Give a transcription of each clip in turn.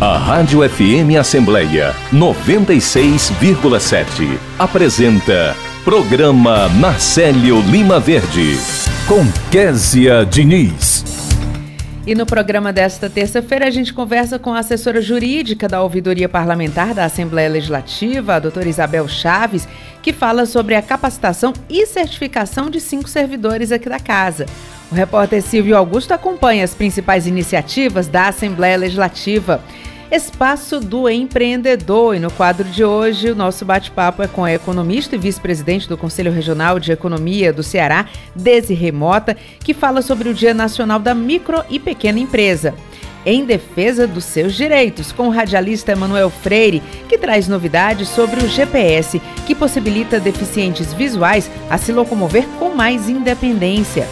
A Rádio FM Assembleia 96,7 apresenta Programa Marcelo Lima Verde com Késia Diniz. E no programa desta terça-feira a gente conversa com a assessora jurídica da Ouvidoria Parlamentar da Assembleia Legislativa, a doutora Isabel Chaves, que fala sobre a capacitação e certificação de cinco servidores aqui da casa. O repórter Silvio Augusto acompanha as principais iniciativas da Assembleia Legislativa. Espaço do Empreendedor. E no quadro de hoje, o nosso bate-papo é com a economista e vice-presidente do Conselho Regional de Economia do Ceará, Desi Remota, que fala sobre o Dia Nacional da Micro e Pequena Empresa. Em defesa dos seus direitos, com o radialista Emanuel Freire, que traz novidades sobre o GPS, que possibilita deficientes visuais a se locomover com mais independência.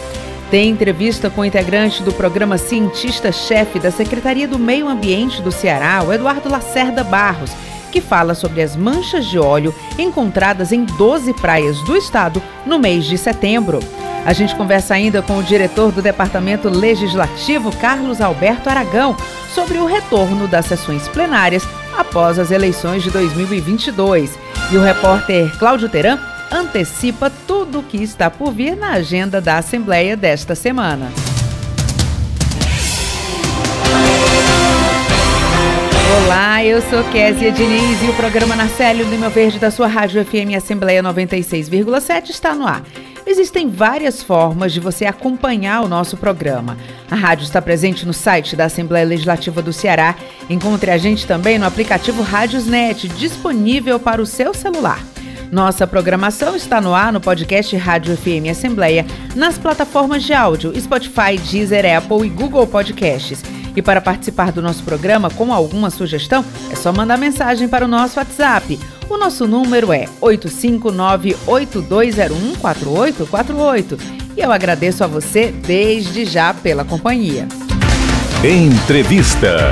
Tem entrevista com o integrante do programa cientista-chefe da Secretaria do Meio Ambiente do Ceará, o Eduardo Lacerda Barros, que fala sobre as manchas de óleo encontradas em 12 praias do estado no mês de setembro. A gente conversa ainda com o diretor do Departamento Legislativo, Carlos Alberto Aragão, sobre o retorno das sessões plenárias após as eleições de 2022. E o repórter Cláudio Teran antecipa tudo o que está por vir na agenda da Assembleia desta semana. Olá, eu sou Késia Diniz e o programa Narcélio Lima Verde da sua Rádio FM Assembleia 96,7 está no ar. Existem várias formas de você acompanhar o nosso programa. A rádio está presente no site da Assembleia Legislativa do Ceará. Encontre a gente também no aplicativo Rádiosnet, disponível para o seu celular. Nossa programação está no ar no podcast Rádio FM Assembleia, nas plataformas de áudio Spotify, Deezer, Apple e Google Podcasts. E para participar do nosso programa com alguma sugestão, é só mandar mensagem para o nosso WhatsApp. O nosso número é 859-8201-4848. E eu agradeço a você desde já pela companhia. Entrevista.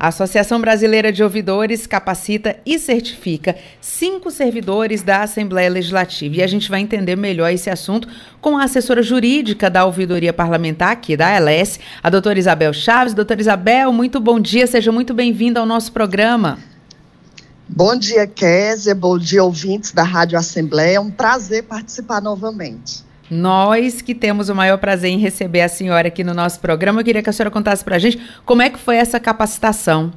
A Associação Brasileira de Ouvidores capacita e certifica cinco servidores da Assembleia Legislativa. E a gente vai entender melhor esse assunto com a assessora jurídica da Ouvidoria Parlamentar, aqui da ALS, a doutora Isabel Chaves. Doutora Isabel, muito bom dia, seja muito bem-vinda ao nosso programa. Bom dia, Késia. Bom dia, ouvintes da Rádio Assembleia. É um prazer participar novamente. Nós que temos o maior prazer em receber a senhora aqui no nosso programa, eu queria que a senhora contasse para a gente como é que foi essa capacitação.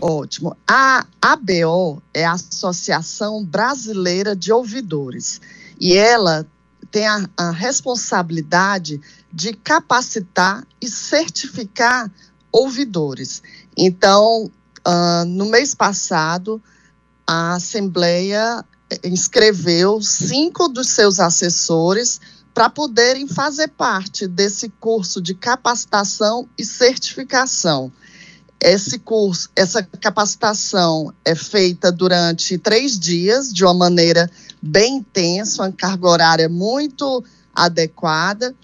Ótimo. A ABO é a Associação Brasileira de Ouvidores e ela tem a, a responsabilidade de capacitar e certificar ouvidores. Então, uh, no mês passado, a Assembleia inscreveu cinco dos seus assessores para poderem fazer parte desse curso de capacitação e certificação. Esse curso, essa capacitação é feita durante três dias, de uma maneira bem intensa, uma carga horária muito adequada,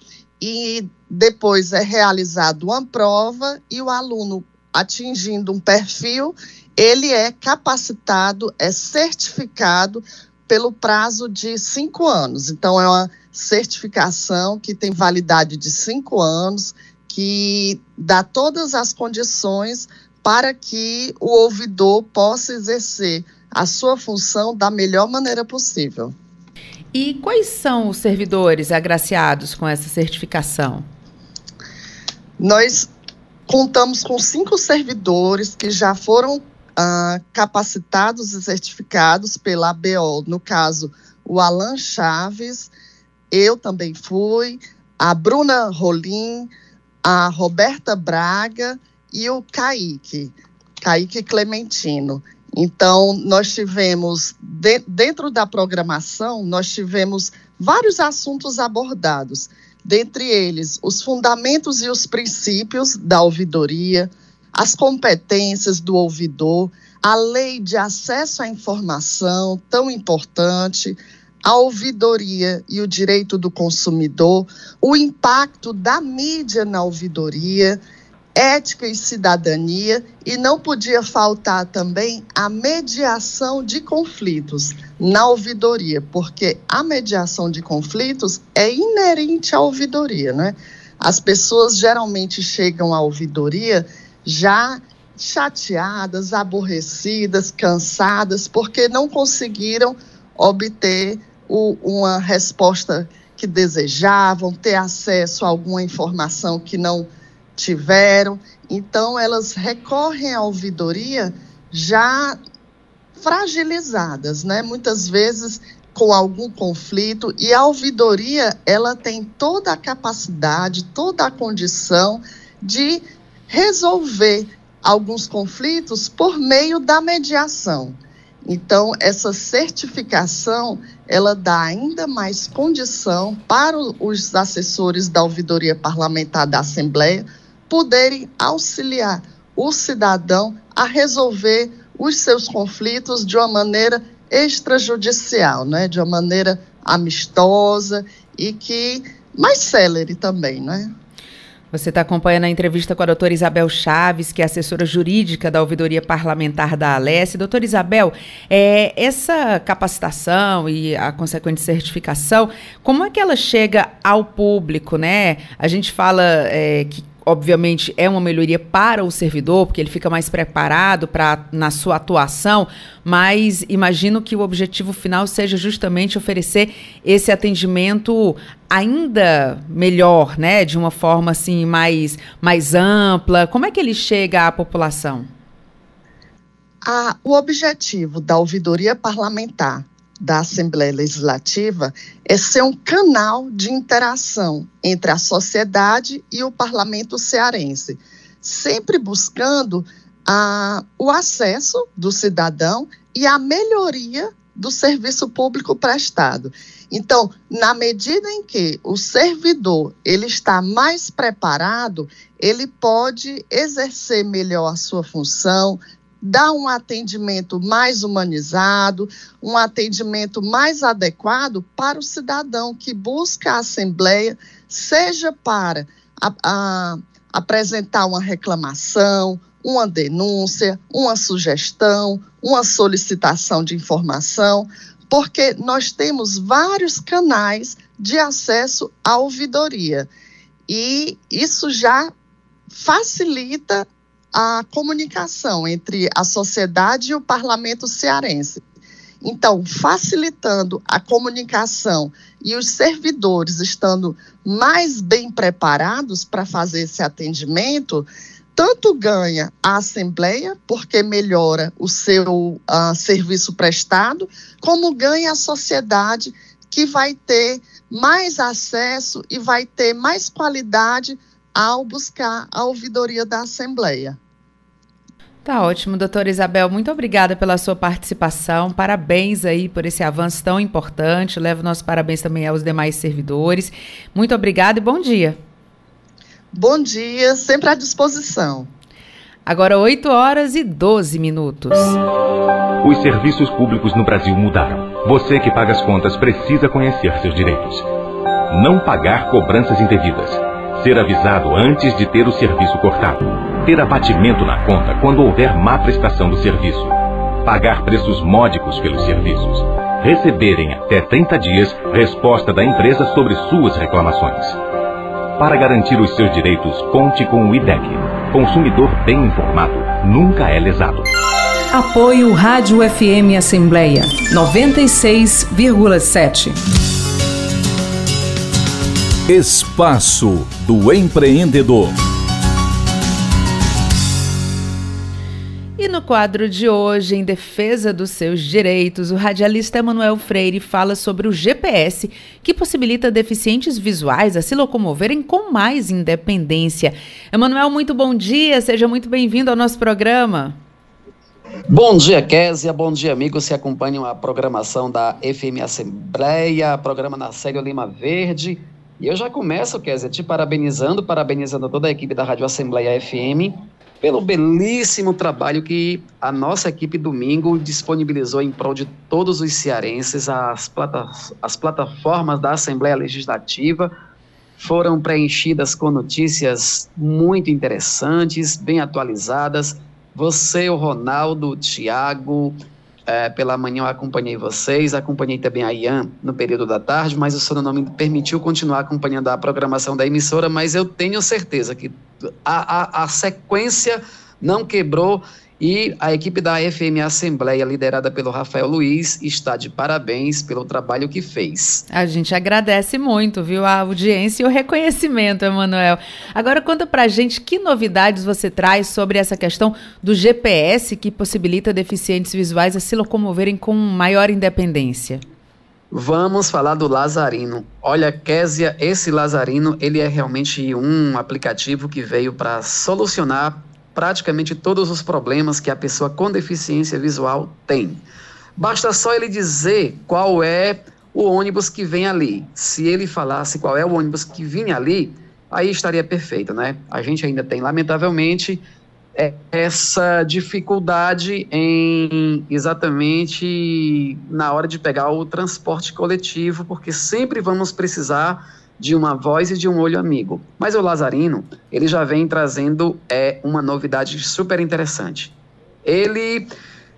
e depois é realizada uma prova e o aluno atingindo um perfil ele é capacitado, é certificado pelo prazo de cinco anos. Então, é uma certificação que tem validade de cinco anos, que dá todas as condições para que o ouvidor possa exercer a sua função da melhor maneira possível. E quais são os servidores agraciados com essa certificação? Nós contamos com cinco servidores que já foram uh, capacitados e certificados pela ABO, no caso, o Alan Chaves, eu também fui, a Bruna Rolim, a Roberta Braga e o Kaique, Kaique Clementino. Então, nós tivemos, de, dentro da programação, nós tivemos vários assuntos abordados, dentre eles os fundamentos e os princípios da ouvidoria, as competências do ouvidor, a lei de acesso à informação, tão importante, a ouvidoria e o direito do consumidor, o impacto da mídia na ouvidoria, ética e cidadania, e não podia faltar também a mediação de conflitos na ouvidoria, porque a mediação de conflitos é inerente à ouvidoria, né? As pessoas geralmente chegam à ouvidoria já chateadas, aborrecidas, cansadas, porque não conseguiram obter o, uma resposta que desejavam, ter acesso a alguma informação que não tiveram. Então, elas recorrem à ouvidoria já fragilizadas, né? Muitas vezes com algum conflito e a ouvidoria ela tem toda a capacidade, toda a condição de resolver alguns conflitos por meio da mediação. Então, essa certificação, ela dá ainda mais condição para os assessores da ouvidoria parlamentar da Assembleia poderem auxiliar o cidadão a resolver os seus conflitos de uma maneira extrajudicial, né? de uma maneira amistosa e que mais célere também, né? Você está acompanhando a entrevista com a doutora Isabel Chaves, que é assessora jurídica da Ouvidoria Parlamentar da Alesse. Doutora Isabel, é, essa capacitação e a consequente certificação, como é que ela chega ao público, né? A gente fala é, que obviamente é uma melhoria para o servidor, porque ele fica mais preparado para na sua atuação, mas imagino que o objetivo final seja justamente oferecer esse atendimento ainda melhor, né, de uma forma assim mais mais ampla. Como é que ele chega à população? Ah, o objetivo da ouvidoria parlamentar da Assembleia Legislativa é ser um canal de interação entre a sociedade e o parlamento cearense, sempre buscando o acesso do cidadão e a melhoria do serviço público prestado. Então, na medida em que o servidor ele está mais preparado, ele pode exercer melhor a sua função, dar um atendimento mais humanizado, um atendimento mais adequado para o cidadão que busca a Assembleia, seja para a, a, apresentar uma reclamação, uma denúncia, uma sugestão, uma solicitação de informação, porque nós temos vários canais de acesso à ouvidoria. E isso já facilita a comunicação entre a sociedade e o parlamento cearense. Então, facilitando a comunicação e os servidores estando mais bem preparados para fazer esse atendimento, tanto ganha a Assembleia, porque melhora o seu uh, serviço prestado, como ganha a sociedade, que vai ter mais acesso e vai ter mais qualidade ao buscar a ouvidoria da Assembleia. Tá ótimo, doutora Isabel. Muito obrigada pela sua participação. Parabéns aí por esse avanço tão importante. Levo nossos parabéns também aos demais servidores. Muito obrigada e bom dia. Bom dia, sempre à disposição. Agora 8 horas e 12 minutos. Os serviços públicos no Brasil mudaram. Você que paga as contas precisa conhecer seus direitos. Não pagar cobranças indevidas Ser avisado antes de ter o serviço cortado. Ter abatimento na conta quando houver má prestação do serviço. Pagar preços módicos pelos serviços. Receberem até 30 dias resposta da empresa sobre suas reclamações. Para garantir os seus direitos, conte com o IDEC. Consumidor bem informado nunca é lesado. Apoio Rádio FM Assembleia 96,7. Espaço do Empreendedor. E no quadro de hoje, em defesa dos seus direitos, o radialista Emanuel Freire fala sobre o GPS, que possibilita deficientes visuais a se locomoverem com mais independência. Emanuel, muito bom dia, seja muito bem-vindo ao nosso programa. Bom dia, Késia. Bom dia, amigos que acompanham a programação da FM Assembleia, programa na série Lima Verde. E eu já começo, Kézia, te parabenizando, parabenizando toda a equipe da Rádio Assembleia FM pelo belíssimo trabalho que a nossa equipe domingo disponibilizou em prol de todos os cearenses, as, plata as plataformas da Assembleia Legislativa, foram preenchidas com notícias muito interessantes, bem atualizadas. Você, o Ronaldo, o Tiago, é, pela manhã eu acompanhei vocês, acompanhei também a Ian no período da tarde, mas o seu nome me permitiu continuar acompanhando a programação da emissora, mas eu tenho certeza que a, a, a sequência não quebrou e a equipe da FM Assembleia, liderada pelo Rafael Luiz, está de parabéns pelo trabalho que fez. A gente agradece muito, viu, a audiência e o reconhecimento, Emanuel. Agora conta pra gente que novidades você traz sobre essa questão do GPS que possibilita deficientes visuais a se locomoverem com maior independência. Vamos falar do Lazarino. Olha, Késia, esse Lazarino, ele é realmente um aplicativo que veio para solucionar praticamente todos os problemas que a pessoa com deficiência visual tem. Basta só ele dizer qual é o ônibus que vem ali. Se ele falasse qual é o ônibus que vinha ali, aí estaria perfeito, né? A gente ainda tem, lamentavelmente, é, essa dificuldade em exatamente na hora de pegar o transporte coletivo, porque sempre vamos precisar de uma voz e de um olho amigo. Mas o Lazarino, ele já vem trazendo é, uma novidade super interessante. Ele,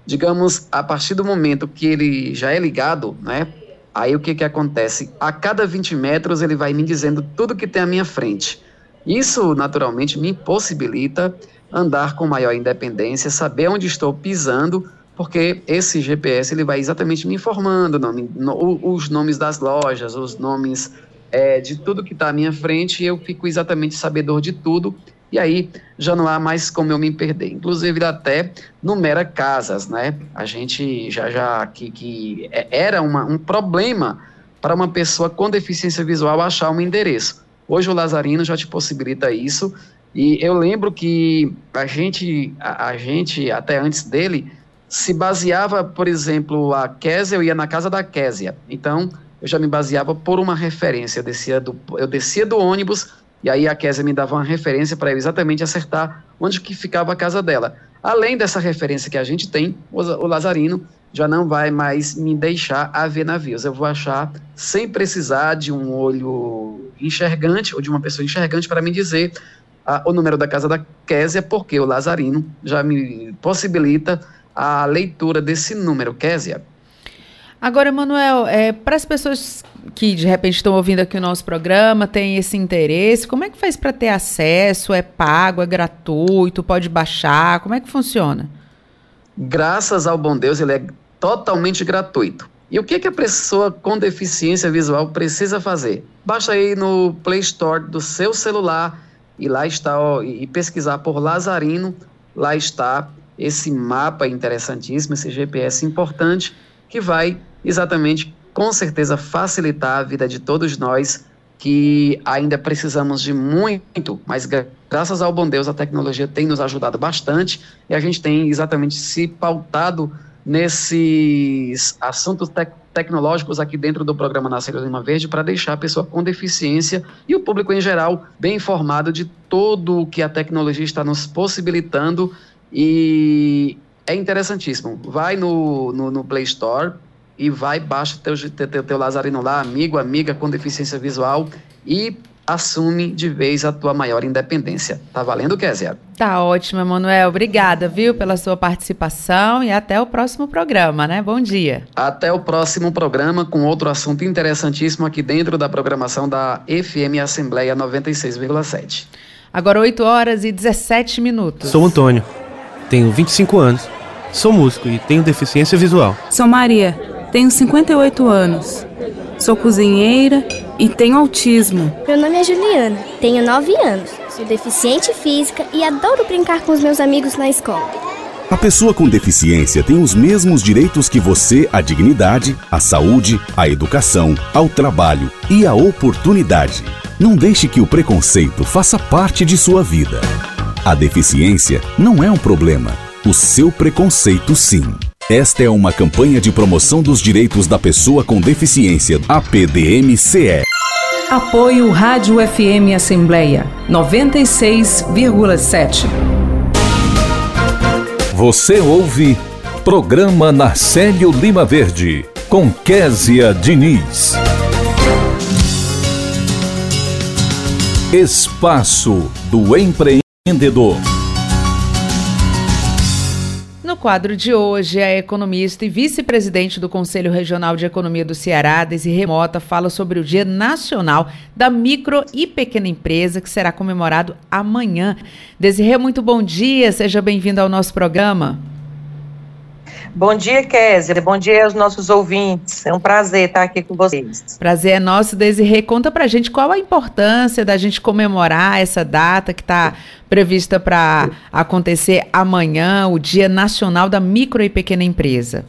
digamos, a partir do momento que ele já é ligado, né? Aí o que, que acontece? A cada 20 metros ele vai me dizendo tudo que tem à minha frente. Isso, naturalmente, me possibilita andar com maior independência, saber onde estou pisando, porque esse GPS ele vai exatamente me informando nome, no, os nomes das lojas, os nomes é, de tudo que está à minha frente e eu fico exatamente sabedor de tudo. E aí já não há mais como eu me perder. Inclusive até numera casas, né? A gente já já que, que é, era uma, um problema para uma pessoa com deficiência visual achar um endereço. Hoje o Lazarino já te possibilita isso. E eu lembro que a gente, a, a gente até antes dele, se baseava, por exemplo, a Késia, eu ia na casa da Késia. Então, eu já me baseava por uma referência. Eu descia do, eu descia do ônibus e aí a Késia me dava uma referência para eu exatamente acertar onde que ficava a casa dela. Além dessa referência que a gente tem, o, o Lazarino já não vai mais me deixar a ver navios. Eu vou achar sem precisar de um olho enxergante ou de uma pessoa enxergante para me dizer a, o número da casa da Késia, porque o Lazarino já me possibilita a leitura desse número. Késia, Agora, Manuel, é, para as pessoas que de repente estão ouvindo aqui o nosso programa, têm esse interesse, como é que faz para ter acesso? É pago, é gratuito, pode baixar? Como é que funciona? Graças ao bom Deus, ele é totalmente gratuito. E o que, que a pessoa com deficiência visual precisa fazer? Basta ir no Play Store do seu celular e lá está ó, e pesquisar por Lazarino. Lá está esse mapa interessantíssimo, esse GPS importante que vai exatamente, com certeza, facilitar a vida de todos nós que ainda precisamos de muito, mas graças ao bom Deus a tecnologia tem nos ajudado bastante e a gente tem exatamente se pautado nesses assuntos tec tecnológicos aqui dentro do programa Nascer Lima Verde para deixar a pessoa com deficiência e o público em geral bem informado de todo o que a tecnologia está nos possibilitando e é interessantíssimo. Vai no, no, no Play Store, e vai, baixa teu, teu, teu Lazarino lá, amigo, amiga com deficiência visual e assume de vez a tua maior independência. Tá valendo, Kézia? Tá ótimo, Emanuel. Obrigada, viu, pela sua participação e até o próximo programa, né? Bom dia. Até o próximo programa com outro assunto interessantíssimo aqui dentro da programação da FM Assembleia 96,7. Agora 8 horas e 17 minutos. Sou Antônio, tenho 25 anos, sou músico e tenho deficiência visual. Sou Maria tenho 58 anos. Sou cozinheira e tenho autismo. Meu nome é Juliana, tenho 9 anos. Sou deficiente física e adoro brincar com os meus amigos na escola. A pessoa com deficiência tem os mesmos direitos que você à dignidade, à saúde, à educação, ao trabalho e à oportunidade. Não deixe que o preconceito faça parte de sua vida. A deficiência não é um problema, o seu preconceito sim. Esta é uma campanha de promoção dos direitos da pessoa com deficiência, APDMCE. Apoio Rádio FM Assembleia 96,7. Você ouve Programa Narcélio Lima Verde com Késia Diniz. Espaço do Empreendedor. Quadro de hoje, a economista e vice-presidente do Conselho Regional de Economia do Ceará, Desirê Mota, fala sobre o Dia Nacional da Micro e Pequena Empresa, que será comemorado amanhã. Desirê, muito bom dia, seja bem-vindo ao nosso programa. Bom dia, Kézia. Bom dia aos nossos ouvintes. É um prazer estar aqui com vocês. Prazer é nosso, Desirê. Conta pra gente qual a importância da gente comemorar essa data que está prevista para acontecer amanhã, o Dia Nacional da Micro e Pequena Empresa.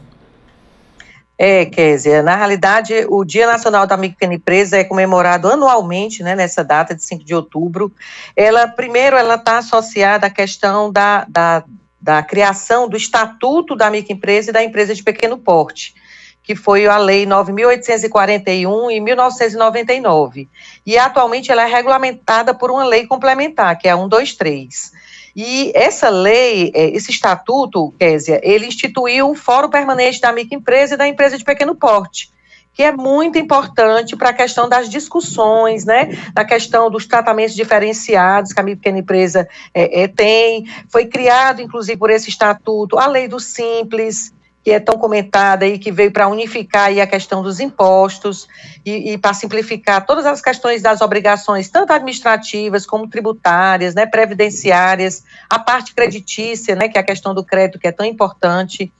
É, Kézia, na realidade, o Dia Nacional da Micro e Pequena Empresa é comemorado anualmente, né, nessa data de 5 de outubro. Ela, primeiro, ela está associada à questão da, da da criação do Estatuto da Microempresa e da Empresa de Pequeno Porte, que foi a Lei 9.841 em 1999. E atualmente ela é regulamentada por uma lei complementar, que é a 123. E essa lei, é, esse estatuto, Késia, ele instituiu o Fórum Permanente da Microempresa e da Empresa de Pequeno Porte, que é muito importante para a questão das discussões, né, da questão dos tratamentos diferenciados que a pequena empresa é, é, tem. Foi criado, inclusive, por esse estatuto, a lei do Simples, que é tão comentada e que veio para unificar aí a questão dos impostos e, e para simplificar todas as questões das obrigações, tanto administrativas como tributárias, né, previdenciárias, a parte creditícia, né, que é a questão do crédito que é tão importante.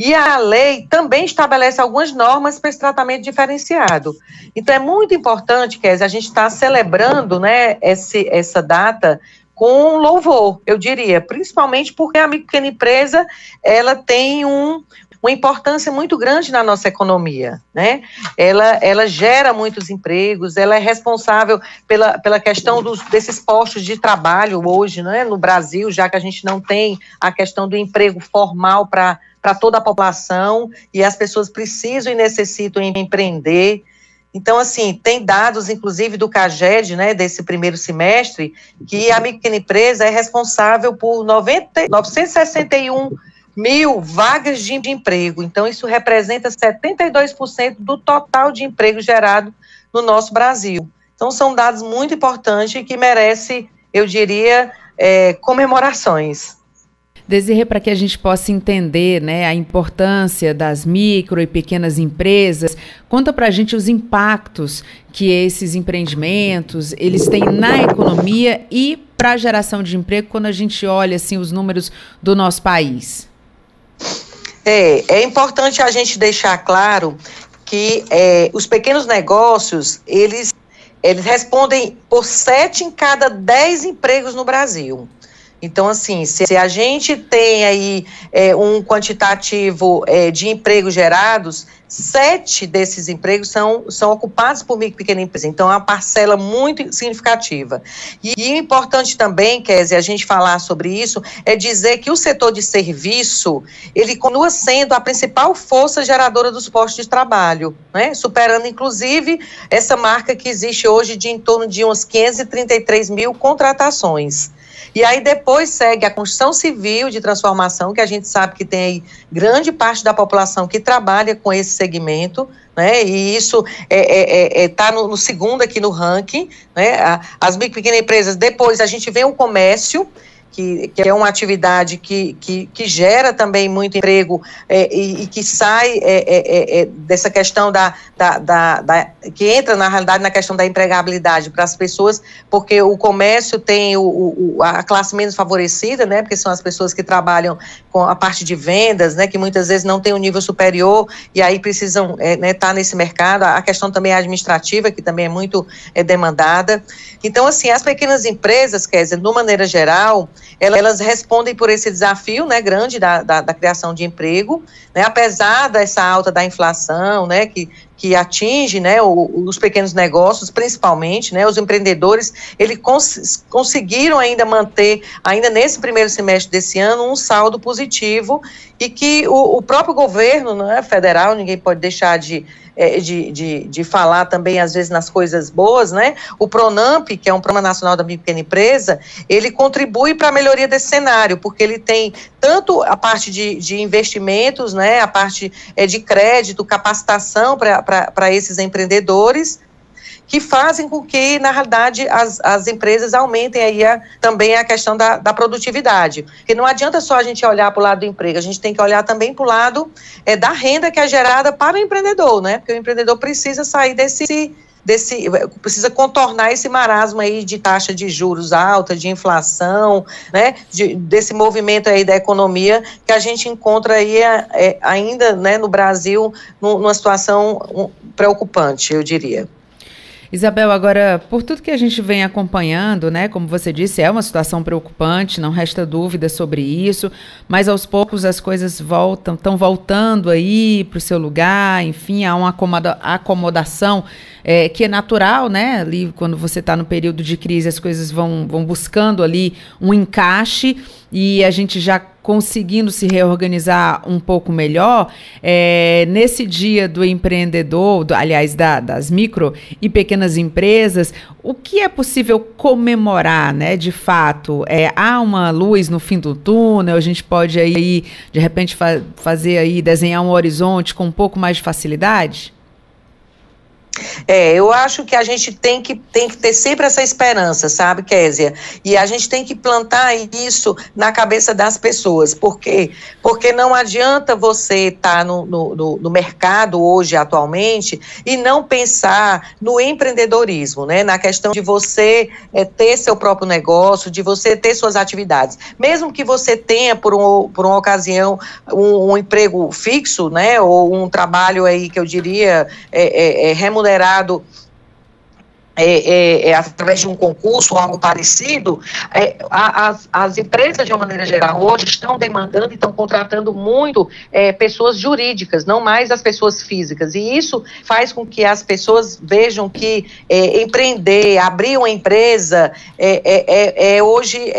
E a lei também estabelece algumas normas para esse tratamento diferenciado. Então, é muito importante, Kézia, a gente está celebrando né, esse, essa data com louvor, eu diria, principalmente porque a pequena empresa ela tem um, uma importância muito grande na nossa economia, né? Ela, ela gera muitos empregos, ela é responsável pela, pela questão dos, desses postos de trabalho hoje, né, no Brasil, já que a gente não tem a questão do emprego formal para para toda a população e as pessoas precisam e necessitam empreender. Então, assim, tem dados, inclusive, do CAGED, né, desse primeiro semestre, que a pequena empresa é responsável por 90, 961 mil vagas de emprego. Então, isso representa 72% do total de emprego gerado no nosso Brasil. Então, são dados muito importantes que merecem, eu diria, é, comemorações. Desirê, para que a gente possa entender né, a importância das micro e pequenas empresas, conta para a gente os impactos que esses empreendimentos eles têm na economia e para a geração de emprego quando a gente olha assim os números do nosso país. É, é importante a gente deixar claro que é, os pequenos negócios eles eles respondem por sete em cada dez empregos no Brasil. Então, assim, se a gente tem aí é, um quantitativo é, de empregos gerados, sete desses empregos são, são ocupados por micro e pequena empresa. Então, é uma parcela muito significativa. E, e importante também, Kézia, a gente falar sobre isso, é dizer que o setor de serviço, ele continua sendo a principal força geradora dos postos de trabalho, né? superando, inclusive, essa marca que existe hoje de em torno de uns 533 mil contratações. E aí depois segue a construção civil de transformação, que a gente sabe que tem aí grande parte da população que trabalha com esse segmento, né? E isso está é, é, é, tá no, no, segundo aqui no ranking, né? As micro e pequenas empresas, depois a gente vê o comércio, que, que é uma atividade que, que, que gera também muito emprego é, e, e, que sai é, é, é, é dessa questão da, da, da, da, que entra na realidade na questão da empregabilidade para as pessoas, porque o comércio tem o, o, a classe menos favorecida, né, porque são as pessoas que trabalham com a parte de vendas, né, que muitas vezes não tem um nível superior e aí precisam estar é, né, tá nesse mercado, a questão também administrativa, que também é muito demandada. Então, assim, as pequenas empresas, quer dizer, de maneira geral, elas respondem por esse desafio né, grande da, da, da criação de emprego, né, apesar dessa alta da inflação, né, que, que atinge né, o, os pequenos negócios, principalmente, né, os empreendedores, eles cons conseguiram ainda manter, ainda nesse primeiro semestre desse ano, um saldo positivo e que o, o próprio governo né, federal, ninguém pode deixar de é, de, de, de falar também, às vezes, nas coisas boas, né? O PRONAMP, que é um Programa Nacional da Pequena Empresa, ele contribui para a melhoria desse cenário, porque ele tem tanto a parte de, de investimentos, né? A parte é, de crédito, capacitação para esses empreendedores, que fazem com que, na realidade, as, as empresas aumentem aí a, também a questão da, da produtividade. Porque não adianta só a gente olhar para o lado do emprego, a gente tem que olhar também para o lado é, da renda que é gerada para o empreendedor, né? Porque o empreendedor precisa sair desse desse precisa contornar esse marasmo aí de taxa de juros alta, de inflação, né, de, desse movimento aí da economia que a gente encontra aí é, é, ainda, né, no Brasil numa situação preocupante, eu diria. Isabel, agora, por tudo que a gente vem acompanhando, né, como você disse, é uma situação preocupante, não resta dúvida sobre isso, mas aos poucos as coisas voltam, estão voltando aí para o seu lugar, enfim, há uma acomoda acomodação é, que é natural, né, ali quando você está no período de crise, as coisas vão, vão buscando ali um encaixe e a gente já conseguindo se reorganizar um pouco melhor, é, nesse dia do empreendedor, do, aliás, da, das micro e pequenas empresas, o que é possível comemorar, né? De fato, é, há uma luz no fim do túnel, a gente pode aí, de repente, fa fazer aí, desenhar um horizonte com um pouco mais de facilidade? É, eu acho que a gente tem que, tem que ter sempre essa esperança, sabe, Késia? E a gente tem que plantar isso na cabeça das pessoas. Por quê? Porque não adianta você estar tá no, no, no, mercado hoje, atualmente, e não pensar no empreendedorismo, né? Na questão de você é, ter seu próprio negócio, de você ter suas atividades. Mesmo que você tenha, por, um, por uma ocasião, um, um emprego fixo, né? Ou um trabalho aí que eu diria é, é, é remunerado remunerado é, é, é, através de um concurso ou algo parecido, é, as, as, empresas, de uma maneira geral, hoje estão demandando e estão contratando muito é, pessoas jurídicas, não mais as pessoas físicas. E isso faz com que as pessoas vejam que é, empreender, abrir uma empresa, é, hoje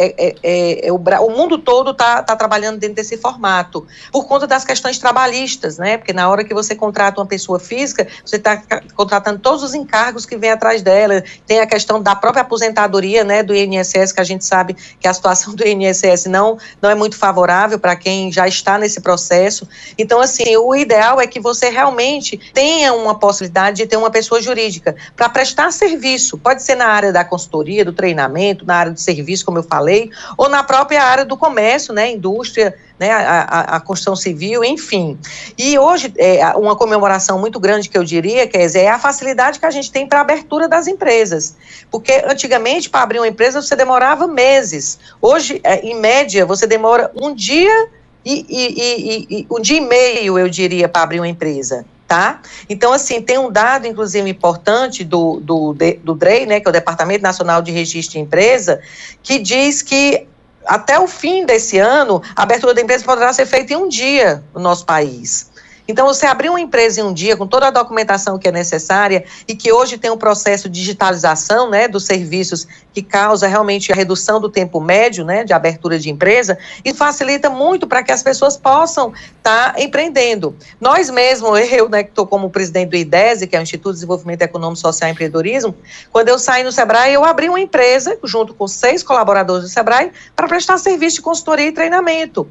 o, o, mundo todo está tá trabalhando dentro desse formato, por conta das questões trabalhistas, né? Porque na hora que você contrata uma pessoa física, você está contratando todos os encargos que vem atrás dela dela, tem a questão da própria aposentadoria, né, do INSS, que a gente sabe que a situação do INSS não, não é muito favorável para quem já está nesse processo. Então, assim, o ideal é que você realmente tenha uma possibilidade de ter uma pessoa jurídica para prestar serviço. Pode ser na área da consultoria, do treinamento, na área de serviço, como eu falei, ou na própria área do comércio, né, indústria, né, a, a, construção civil, enfim. E hoje, é, uma comemoração muito grande que eu diria, quer dizer, é a facilidade que a gente tem para a abertura das empresas. Porque antigamente, para abrir uma empresa, você demorava meses. Hoje, é, em média, você demora um dia e, e, e, e um dia e meio, eu diria, para abrir uma empresa. Tá? Então, assim, tem um dado, inclusive, importante do, do, do DREI, né, que é o Departamento Nacional de Registro de Empresa, que diz que até o fim desse ano, a abertura da empresa poderá ser feita em um dia no nosso país. Então, você abrir uma empresa em um dia com toda a documentação que é necessária e que hoje tem um processo de digitalização né, dos serviços que causa realmente a redução do tempo médio né, de abertura de empresa e facilita muito para que as pessoas possam estar tá empreendendo. Nós mesmos, eu né, que estou como presidente do IDESE, que é o Instituto de Desenvolvimento Econômico, Social e Empreendedorismo, quando eu saí no SEBRAE, eu abri uma empresa junto com seis colaboradores do SEBRAE para prestar serviço de consultoria e treinamento.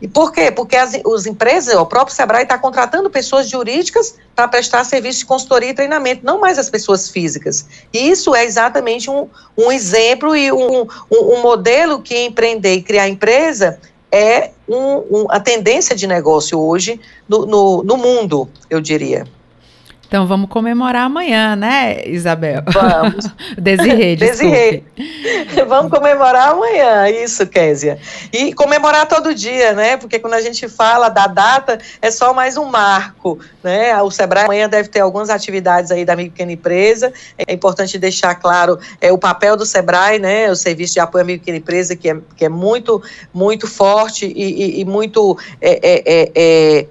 E por quê? Porque as, as empresas, o próprio SEBRAE está contratando pessoas jurídicas para prestar serviço de consultoria e treinamento, não mais as pessoas físicas. E isso é exatamente um, um exemplo e um, um, um modelo que empreender e criar empresa é um, a tendência de negócio hoje no, no, no mundo, eu diria. Então vamos comemorar amanhã, né, Isabel? Vamos. Desirê, Desirê. Vamos comemorar amanhã, isso, Késia. E comemorar todo dia, né? Porque quando a gente fala da data, é só mais um marco, né? O Sebrae amanhã deve ter algumas atividades aí da pequena empresa. É importante deixar claro é, o papel do Sebrae, né? O serviço de apoio à pequena empresa, que é, que é muito, muito forte e, e, e muito é, é, é, é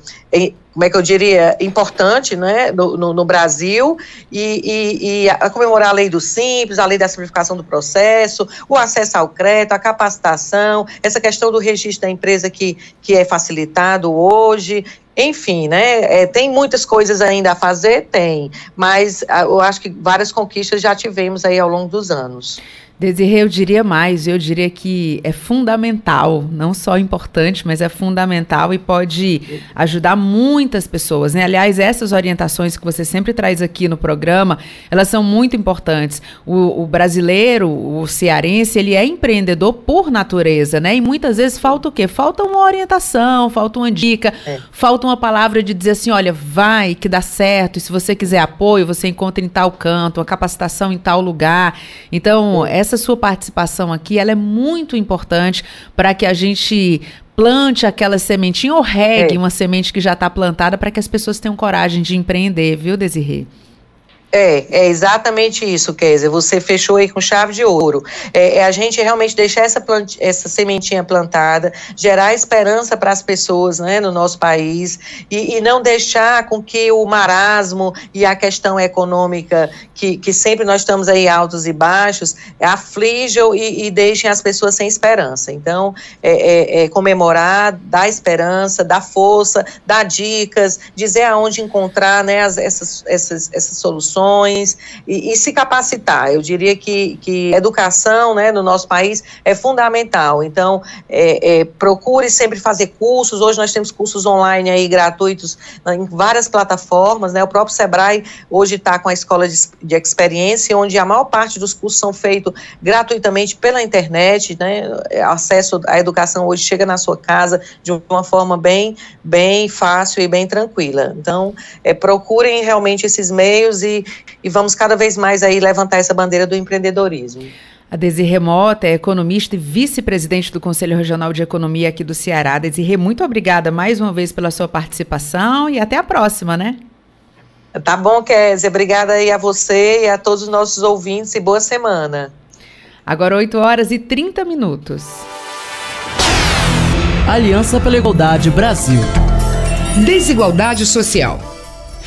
como é que eu diria, importante né, no, no, no Brasil, e, e, e, comemorar a lei do Simples, a lei da simplificação do processo, o acesso ao crédito, a capacitação, essa questão do registro da empresa que, que é facilitado hoje, enfim, né? É, tem muitas coisas ainda a fazer? Tem, mas eu acho que várias conquistas já tivemos aí ao longo dos anos. Desirê, eu diria mais, eu diria que é fundamental, não só importante, mas é fundamental e pode ajudar muitas pessoas, né? Aliás, essas orientações que você sempre traz aqui no programa, elas são muito importantes. O, o brasileiro, o cearense, ele é empreendedor por natureza, né? E muitas vezes falta o quê? Falta uma orientação, falta uma dica, é. falta uma palavra de dizer assim, olha, vai que dá certo, e se você quiser apoio, você encontra em tal canto, uma capacitação em tal lugar. Então, é essa sua participação aqui, ela é muito importante para que a gente plante aquela sementinha ou regue é. uma semente que já está plantada para que as pessoas tenham coragem de empreender, viu, Desirê? É, é exatamente isso, Kézia. Você fechou aí com chave de ouro. É, é a gente realmente deixar essa, plant, essa sementinha plantada, gerar esperança para as pessoas né, no nosso país e, e, não deixar com que o marasmo e a questão econômica, que, que sempre nós estamos aí altos e baixos, aflijam e, e deixem as pessoas sem esperança. Então, é, é, é comemorar, dar esperança, dar força, dar dicas, dizer aonde encontrar né, as, essas, essas, essas soluções e, e, se capacitar. Eu diria que, que educação né, no nosso país é fundamental. Então, é, é, procure sempre fazer cursos. Hoje nós temos cursos online aí gratuitos em várias plataformas. Né? O próprio Sebrae hoje está com a escola de, de experiência, onde a maior parte dos cursos são feitos gratuitamente pela internet. Né? Acesso à educação hoje chega na sua casa de uma forma bem, bem fácil e bem tranquila. Então, é, procurem realmente esses meios e, e vamos cada vez mais aí levantar essa bandeira do empreendedorismo. A Desirê Mota é economista e vice-presidente do Conselho Regional de Economia aqui do Ceará. Desirê, muito obrigada mais uma vez pela sua participação e até a próxima, né? Tá bom, Kézia. Obrigada aí a você e a todos os nossos ouvintes e boa semana. Agora 8 horas e 30 minutos. Aliança pela Igualdade Brasil. Desigualdade social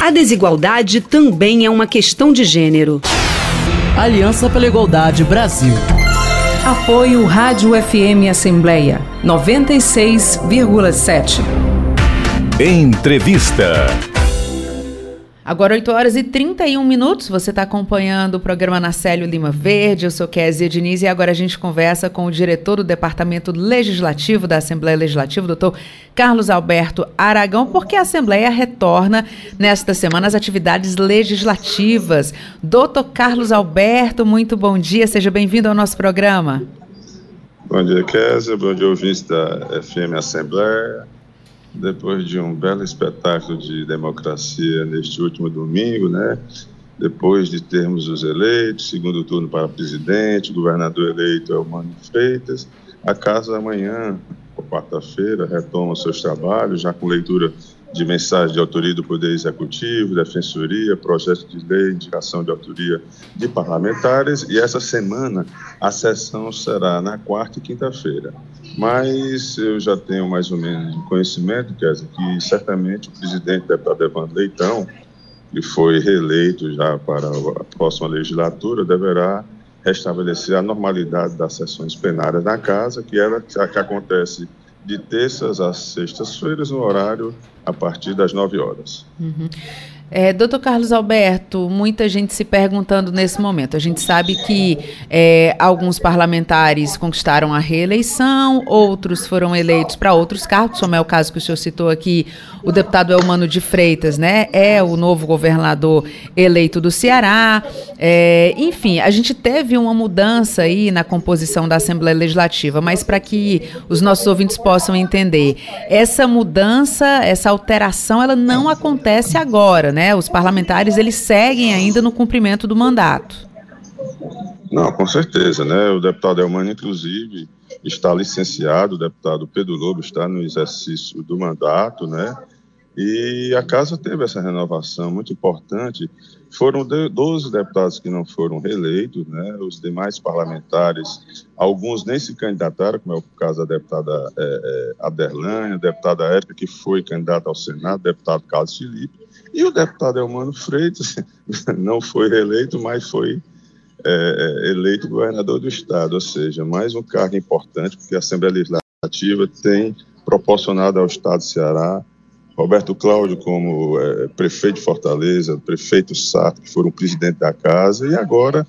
A desigualdade também é uma questão de gênero. Aliança pela Igualdade Brasil. Apoio Rádio FM Assembleia 96,7. Entrevista. Agora 8 horas e 31 minutos, você está acompanhando o programa Nacélio Lima Verde, eu sou Kézia Diniz e agora a gente conversa com o diretor do Departamento Legislativo da Assembleia Legislativa, doutor Carlos Alberto Aragão, porque a Assembleia retorna nesta semana às atividades legislativas. Doutor Carlos Alberto, muito bom dia, seja bem-vindo ao nosso programa. Bom dia, Kézia, bom dia, ouvintes da FM Assembleia depois de um belo espetáculo de democracia neste último domingo, né? Depois de termos os eleitos, segundo turno para presidente, governador eleito é o Mano Freitas, a casa amanhã, quarta-feira, retoma seus trabalhos, já com leitura de mensagem de autoria do Poder Executivo, Defensoria, projeto de lei, indicação de autoria de parlamentares, e essa semana a sessão será na quarta e quinta-feira. Mas eu já tenho mais ou menos conhecimento, Kézia, que certamente o presidente deputado Evandro Leitão, que foi reeleito já para a próxima legislatura, deverá restabelecer a normalidade das sessões plenárias na casa, que, era, que acontece de terças às sextas-feiras, no horário a partir das 9 horas. Uhum. É, doutor Carlos Alberto, muita gente se perguntando nesse momento. A gente sabe que é, alguns parlamentares conquistaram a reeleição, outros foram eleitos para outros cargos, como é o caso que o senhor citou aqui, o deputado Elmano de Freitas, né? É o novo governador eleito do Ceará. É, enfim, a gente teve uma mudança aí na composição da Assembleia Legislativa, mas para que os nossos ouvintes possam entender, essa mudança, essa alteração, ela não acontece agora, né? Os parlamentares eles seguem ainda no cumprimento do mandato. Não, com certeza, né? O deputado Elmano, inclusive, está licenciado, o deputado Pedro Lobo está no exercício do mandato, né? E a casa teve essa renovação muito importante. Foram 12 deputados que não foram reeleitos, né? os demais parlamentares, alguns nem se candidataram, como é o caso da deputada é, é, deputada Érica, que foi candidata ao Senado, deputado Carlos Felipe, e o deputado Elmano Freitas não foi reeleito, mas foi é, eleito governador do Estado, ou seja, mais um cargo importante, porque a Assembleia Legislativa tem proporcionado ao Estado do Ceará Roberto Cláudio como é, prefeito de Fortaleza, prefeito Sato, que foram presidente da casa, e agora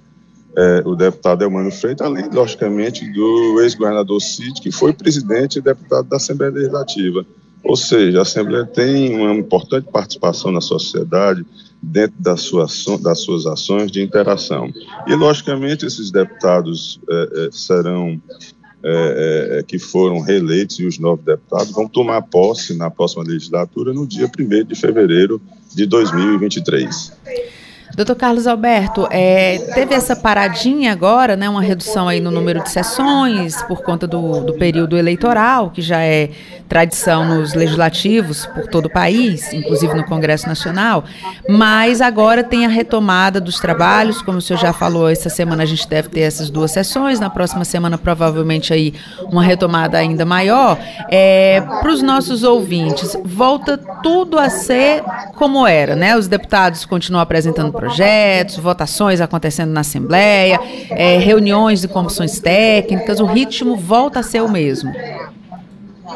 é, o deputado Elmano Freitas, além, logicamente, do ex-governador Cid, que foi presidente e deputado da Assembleia Legislativa. Ou seja, a Assembleia tem uma importante participação na sociedade dentro das suas, das suas ações de interação. E, logicamente, esses deputados é, é serão é, é, é, que foram reeleitos e os novos deputados vão tomar posse na próxima legislatura no dia 1 de fevereiro de 2023. Doutor Carlos Alberto, é, teve essa paradinha agora, né, uma redução aí no número de sessões por conta do, do período eleitoral, que já é tradição nos legislativos por todo o país, inclusive no Congresso Nacional, mas agora tem a retomada dos trabalhos, como o senhor já falou, essa semana a gente deve ter essas duas sessões, na próxima semana provavelmente aí uma retomada ainda maior. É, Para os nossos ouvintes, volta tudo a ser como era, né? Os deputados continuam apresentando projetos, projetos, votações acontecendo na Assembleia, é, reuniões de comissões técnicas, o ritmo volta a ser o mesmo.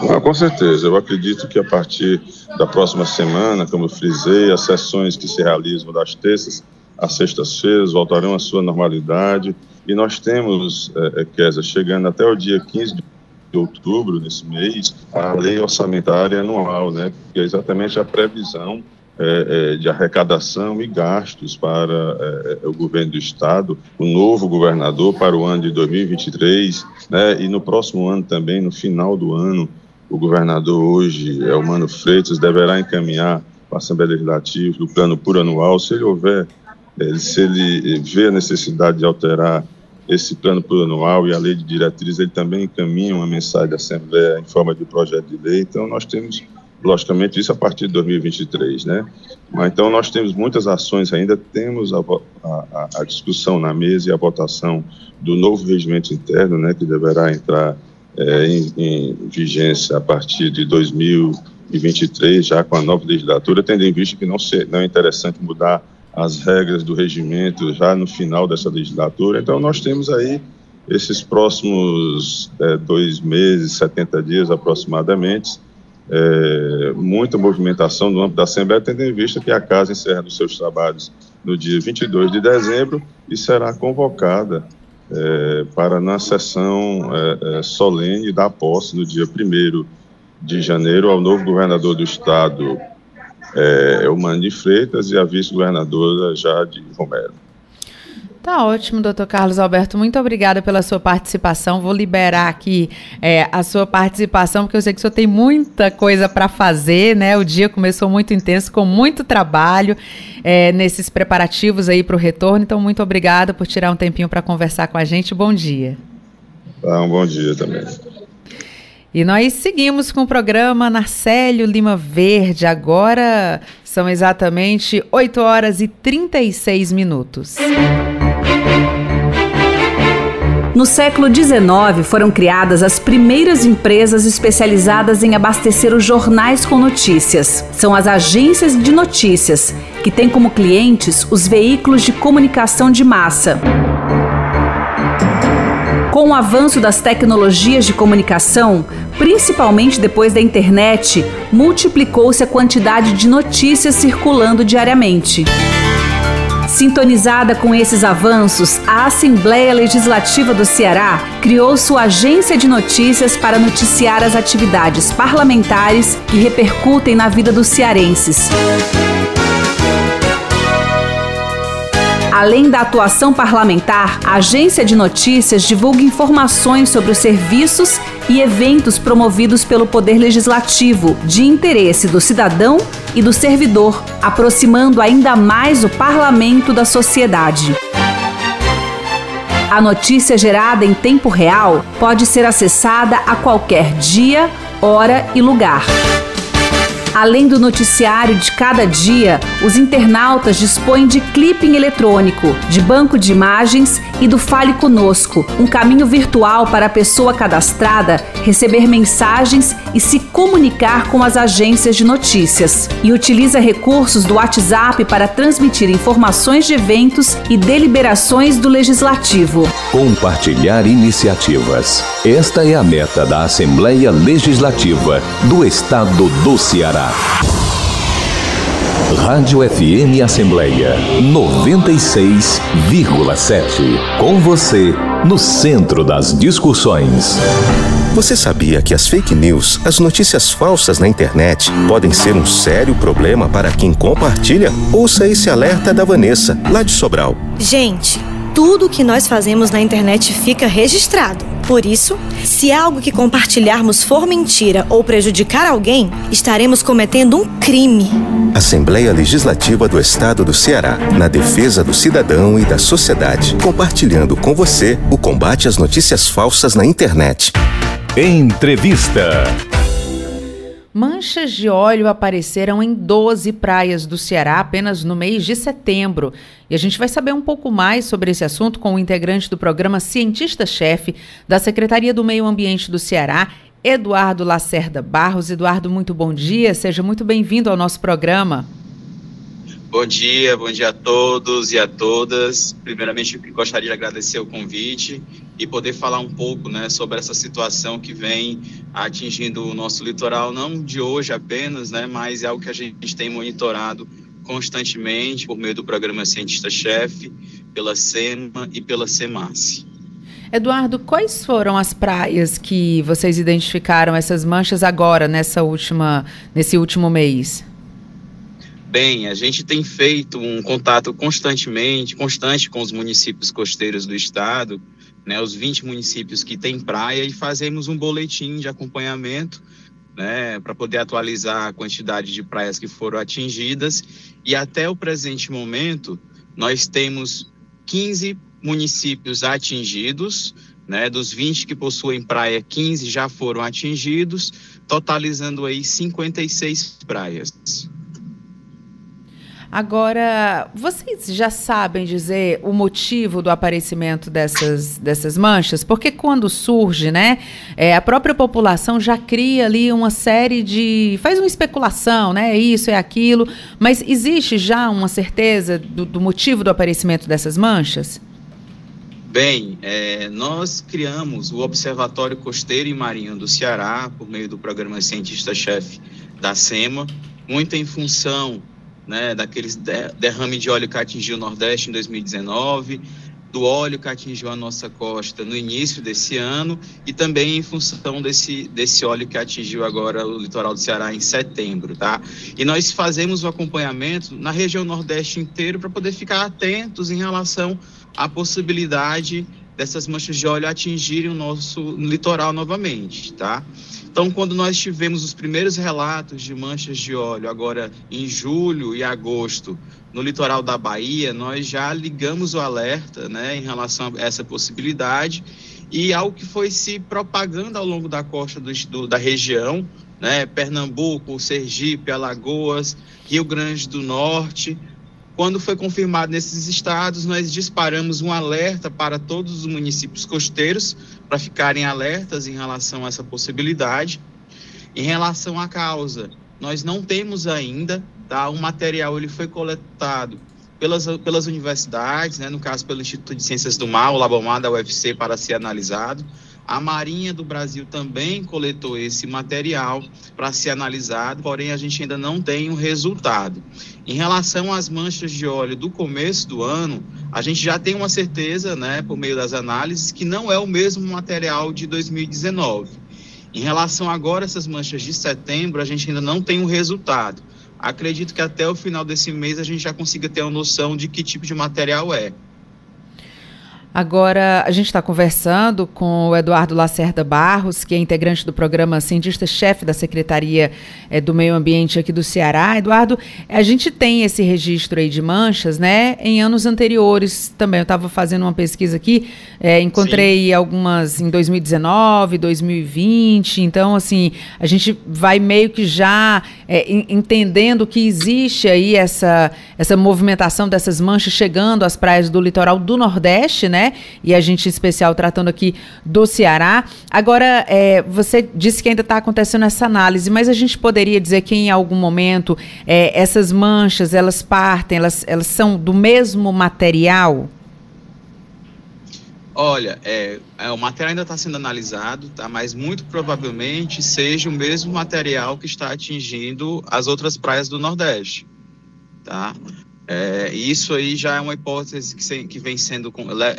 Não, com certeza. Eu acredito que a partir da próxima semana, como eu frisei, as sessões que se realizam das terças às sextas-feiras voltarão à sua normalidade. E nós temos, é, é Kézia, chegando até o dia 15 de outubro, nesse mês, a lei orçamentária anual, né, que é exatamente a previsão é, é, de arrecadação e gastos para é, é, o governo do estado, o novo governador para o ano de 2023, né, e no próximo ano também, no final do ano, o governador hoje, Elmano Freitas, deverá encaminhar para a Assembleia Legislativa o plano plurianual, se ele houver, é, se ele vê a necessidade de alterar esse plano plurianual e a lei de diretrizes, ele também encaminha uma mensagem da Assembleia em forma de projeto de lei, então nós temos logicamente isso a partir de 2023, né? Mas então nós temos muitas ações ainda, temos a, a, a, discussão na mesa e a votação do novo regimento interno, né, que deverá entrar é, em, em, vigência a partir de 2023, já com a nova legislatura, tendo em vista que não, se, não é interessante mudar as regras do regimento já no final dessa legislatura. Então nós temos aí esses próximos é, dois meses, 70 dias aproximadamente, é, muita movimentação no âmbito da Assembleia, tendo em vista que a Casa encerra os seus trabalhos no dia 22 de dezembro e será convocada é, para na sessão é, é solene da posse no dia 1 de janeiro ao novo governador do estado, é, de Freitas, e a vice-governadora Jade Romero. Tá ótimo, doutor Carlos Alberto. Muito obrigada pela sua participação. Vou liberar aqui é, a sua participação, porque eu sei que o senhor tem muita coisa para fazer, né? O dia começou muito intenso, com muito trabalho é, nesses preparativos aí para o retorno. Então, muito obrigada por tirar um tempinho para conversar com a gente. Bom dia. Ah, um bom dia também. E nós seguimos com o programa Narcélio Lima Verde. Agora são exatamente 8 horas e 36 minutos. No século XIX, foram criadas as primeiras empresas especializadas em abastecer os jornais com notícias. São as agências de notícias, que têm como clientes os veículos de comunicação de massa. Com o avanço das tecnologias de comunicação, principalmente depois da internet, multiplicou-se a quantidade de notícias circulando diariamente. Sintonizada com esses avanços, a Assembleia Legislativa do Ceará criou sua agência de notícias para noticiar as atividades parlamentares que repercutem na vida dos cearenses. Além da atuação parlamentar, a agência de notícias divulga informações sobre os serviços e eventos promovidos pelo Poder Legislativo, de interesse do cidadão e do servidor, aproximando ainda mais o parlamento da sociedade. A notícia gerada em tempo real pode ser acessada a qualquer dia, hora e lugar. Além do noticiário de cada dia, os internautas dispõem de clipping eletrônico, de banco de imagens e do Fale Conosco, um caminho virtual para a pessoa cadastrada receber mensagens e se comunicar com as agências de notícias. E utiliza recursos do WhatsApp para transmitir informações de eventos e deliberações do Legislativo. Compartilhar iniciativas. Esta é a meta da Assembleia Legislativa do Estado do Ceará. Rádio FM Assembleia 96,7. Com você, no centro das discussões. Você sabia que as fake news, as notícias falsas na internet, podem ser um sério problema para quem compartilha? Ouça esse alerta da Vanessa, lá de Sobral. Gente, tudo que nós fazemos na internet fica registrado. Por isso, se algo que compartilharmos for mentira ou prejudicar alguém, estaremos cometendo um crime. Assembleia Legislativa do Estado do Ceará, na defesa do cidadão e da sociedade, compartilhando com você o combate às notícias falsas na internet. Entrevista. Manchas de óleo apareceram em 12 praias do Ceará apenas no mês de setembro. E a gente vai saber um pouco mais sobre esse assunto com o integrante do programa Cientista-Chefe da Secretaria do Meio Ambiente do Ceará, Eduardo Lacerda Barros. Eduardo, muito bom dia, seja muito bem-vindo ao nosso programa. Bom dia, bom dia a todos e a todas. Primeiramente, gostaria de agradecer o convite e poder falar um pouco né, sobre essa situação que vem atingindo o nosso litoral, não de hoje apenas, né, mas é algo que a gente tem monitorado constantemente por meio do programa Cientista-Chefe, pela SEMA e pela SEMAS. Eduardo, quais foram as praias que vocês identificaram essas manchas agora, nessa última, nesse último mês? Bem, a gente tem feito um contato constantemente, constante com os municípios costeiros do estado, né, os 20 municípios que têm praia, e fazemos um boletim de acompanhamento né, para poder atualizar a quantidade de praias que foram atingidas. E até o presente momento, nós temos 15 municípios atingidos, né, dos 20 que possuem praia, 15 já foram atingidos, totalizando aí 56 praias. Agora, vocês já sabem dizer o motivo do aparecimento dessas, dessas manchas? Porque quando surge, né, é, a própria população já cria ali uma série de. faz uma especulação, né? É isso, é aquilo. Mas existe já uma certeza do, do motivo do aparecimento dessas manchas? Bem, é, nós criamos o Observatório Costeiro e Marinho do Ceará, por meio do programa Cientista-Chefe da SEMA, muito em função né, daqueles derrame de óleo que atingiu o Nordeste em 2019, do óleo que atingiu a nossa costa no início desse ano e também em função desse, desse óleo que atingiu agora o litoral do Ceará em setembro, tá? E nós fazemos o acompanhamento na região Nordeste inteiro para poder ficar atentos em relação à possibilidade dessas manchas de óleo atingirem o nosso litoral novamente, tá? Então, quando nós tivemos os primeiros relatos de manchas de óleo, agora em julho e agosto, no litoral da Bahia, nós já ligamos o alerta né, em relação a essa possibilidade e algo que foi se propagando ao longo da costa do, do, da região, né, Pernambuco, Sergipe, Alagoas, Rio Grande do Norte, quando foi confirmado nesses estados, nós disparamos um alerta para todos os municípios costeiros para ficarem alertas em relação a essa possibilidade. Em relação à causa, nós não temos ainda, tá? O material ele foi coletado pelas, pelas universidades, né? no caso pelo Instituto de Ciências do Mar, o Labomar da UFC, para ser analisado. A Marinha do Brasil também coletou esse material para ser analisado, porém a gente ainda não tem o um resultado. Em relação às manchas de óleo do começo do ano, a gente já tem uma certeza, né, por meio das análises, que não é o mesmo material de 2019. Em relação agora a essas manchas de setembro, a gente ainda não tem um resultado. Acredito que até o final desse mês a gente já consiga ter uma noção de que tipo de material é. Agora, a gente está conversando com o Eduardo Lacerda Barros, que é integrante do programa cientista-chefe da Secretaria é, do Meio Ambiente aqui do Ceará. Eduardo, a gente tem esse registro aí de manchas, né? Em anos anteriores também. Eu estava fazendo uma pesquisa aqui, é, encontrei Sim. algumas em 2019, 2020. Então, assim, a gente vai meio que já é, entendendo que existe aí essa, essa movimentação dessas manchas chegando às praias do litoral do Nordeste, né? Né? E a gente em especial tratando aqui do Ceará. Agora, é, você disse que ainda está acontecendo essa análise, mas a gente poderia dizer que em algum momento é, essas manchas elas partem, elas, elas são do mesmo material? Olha, é, é, o material ainda está sendo analisado, tá? mas muito provavelmente seja o mesmo material que está atingindo as outras praias do Nordeste. Tá? É, isso aí já é uma hipótese que, se, que vem sendo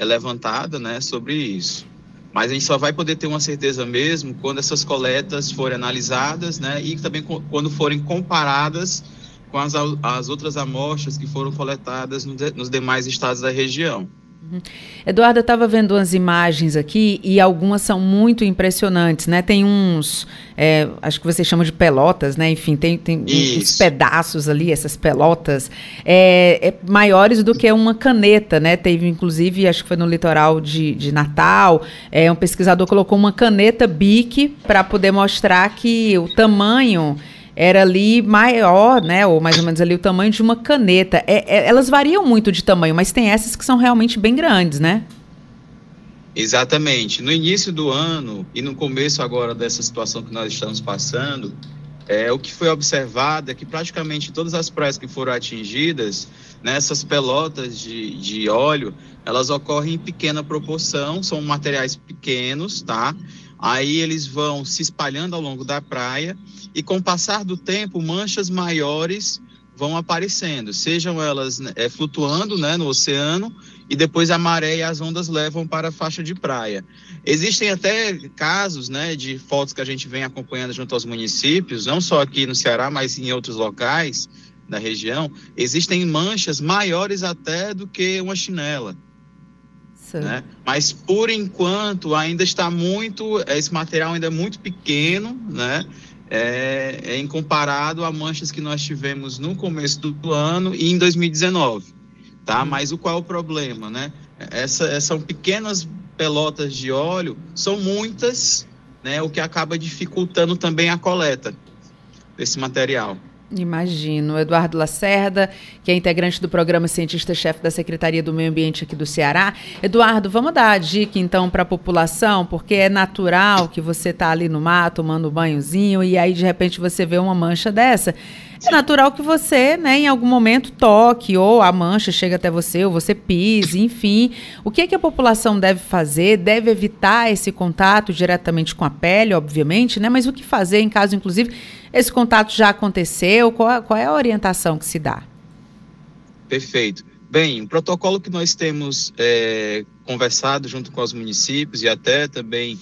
levantada né, sobre isso. Mas a gente só vai poder ter uma certeza mesmo quando essas coletas forem analisadas né, e também quando forem comparadas com as, as outras amostras que foram coletadas no de, nos demais estados da região. Uhum. Eduardo, eu estava vendo umas imagens aqui e algumas são muito impressionantes, né? Tem uns, é, acho que você chama de pelotas, né? Enfim, tem, tem uns pedaços ali, essas pelotas, é, é, maiores do que uma caneta, né? Teve, inclusive, acho que foi no litoral de, de Natal, é, um pesquisador colocou uma caneta BIC para poder mostrar que o tamanho era ali maior, né? Ou mais ou menos ali o tamanho de uma caneta. É, é, elas variam muito de tamanho, mas tem essas que são realmente bem grandes, né? Exatamente. No início do ano e no começo agora dessa situação que nós estamos passando, é, o que foi observado é que praticamente todas as praias que foram atingidas, né, pelotas de, de óleo, elas ocorrem em pequena proporção, são materiais pequenos, tá? Aí eles vão se espalhando ao longo da praia e com o passar do tempo, manchas maiores vão aparecendo, sejam elas é, flutuando né, no oceano e depois a maré e as ondas levam para a faixa de praia. Existem até casos né, de fotos que a gente vem acompanhando junto aos municípios, não só aqui no Ceará, mas em outros locais da região, existem manchas maiores até do que uma chinela. Né? Mas por enquanto ainda está muito, esse material ainda é muito pequeno, né? É, é em comparado a manchas que nós tivemos no começo do ano e em 2019, tá? Hum. Mas o qual é o problema, né? Essa, essas são pequenas pelotas de óleo, são muitas, né? O que acaba dificultando também a coleta desse material. Imagino. Eduardo Lacerda, que é integrante do programa Cientista-Chefe da Secretaria do Meio Ambiente aqui do Ceará. Eduardo, vamos dar a dica então para a população, porque é natural que você está ali no mar tomando um banhozinho e aí de repente você vê uma mancha dessa. É natural que você, né, em algum momento toque, ou a mancha chega até você, ou você pise, enfim. O que, é que a população deve fazer? Deve evitar esse contato diretamente com a pele, obviamente, né? Mas o que fazer em caso, inclusive, esse contato já aconteceu? Qual, qual é a orientação que se dá? Perfeito. Bem, o protocolo que nós temos é, conversado junto com os municípios e até também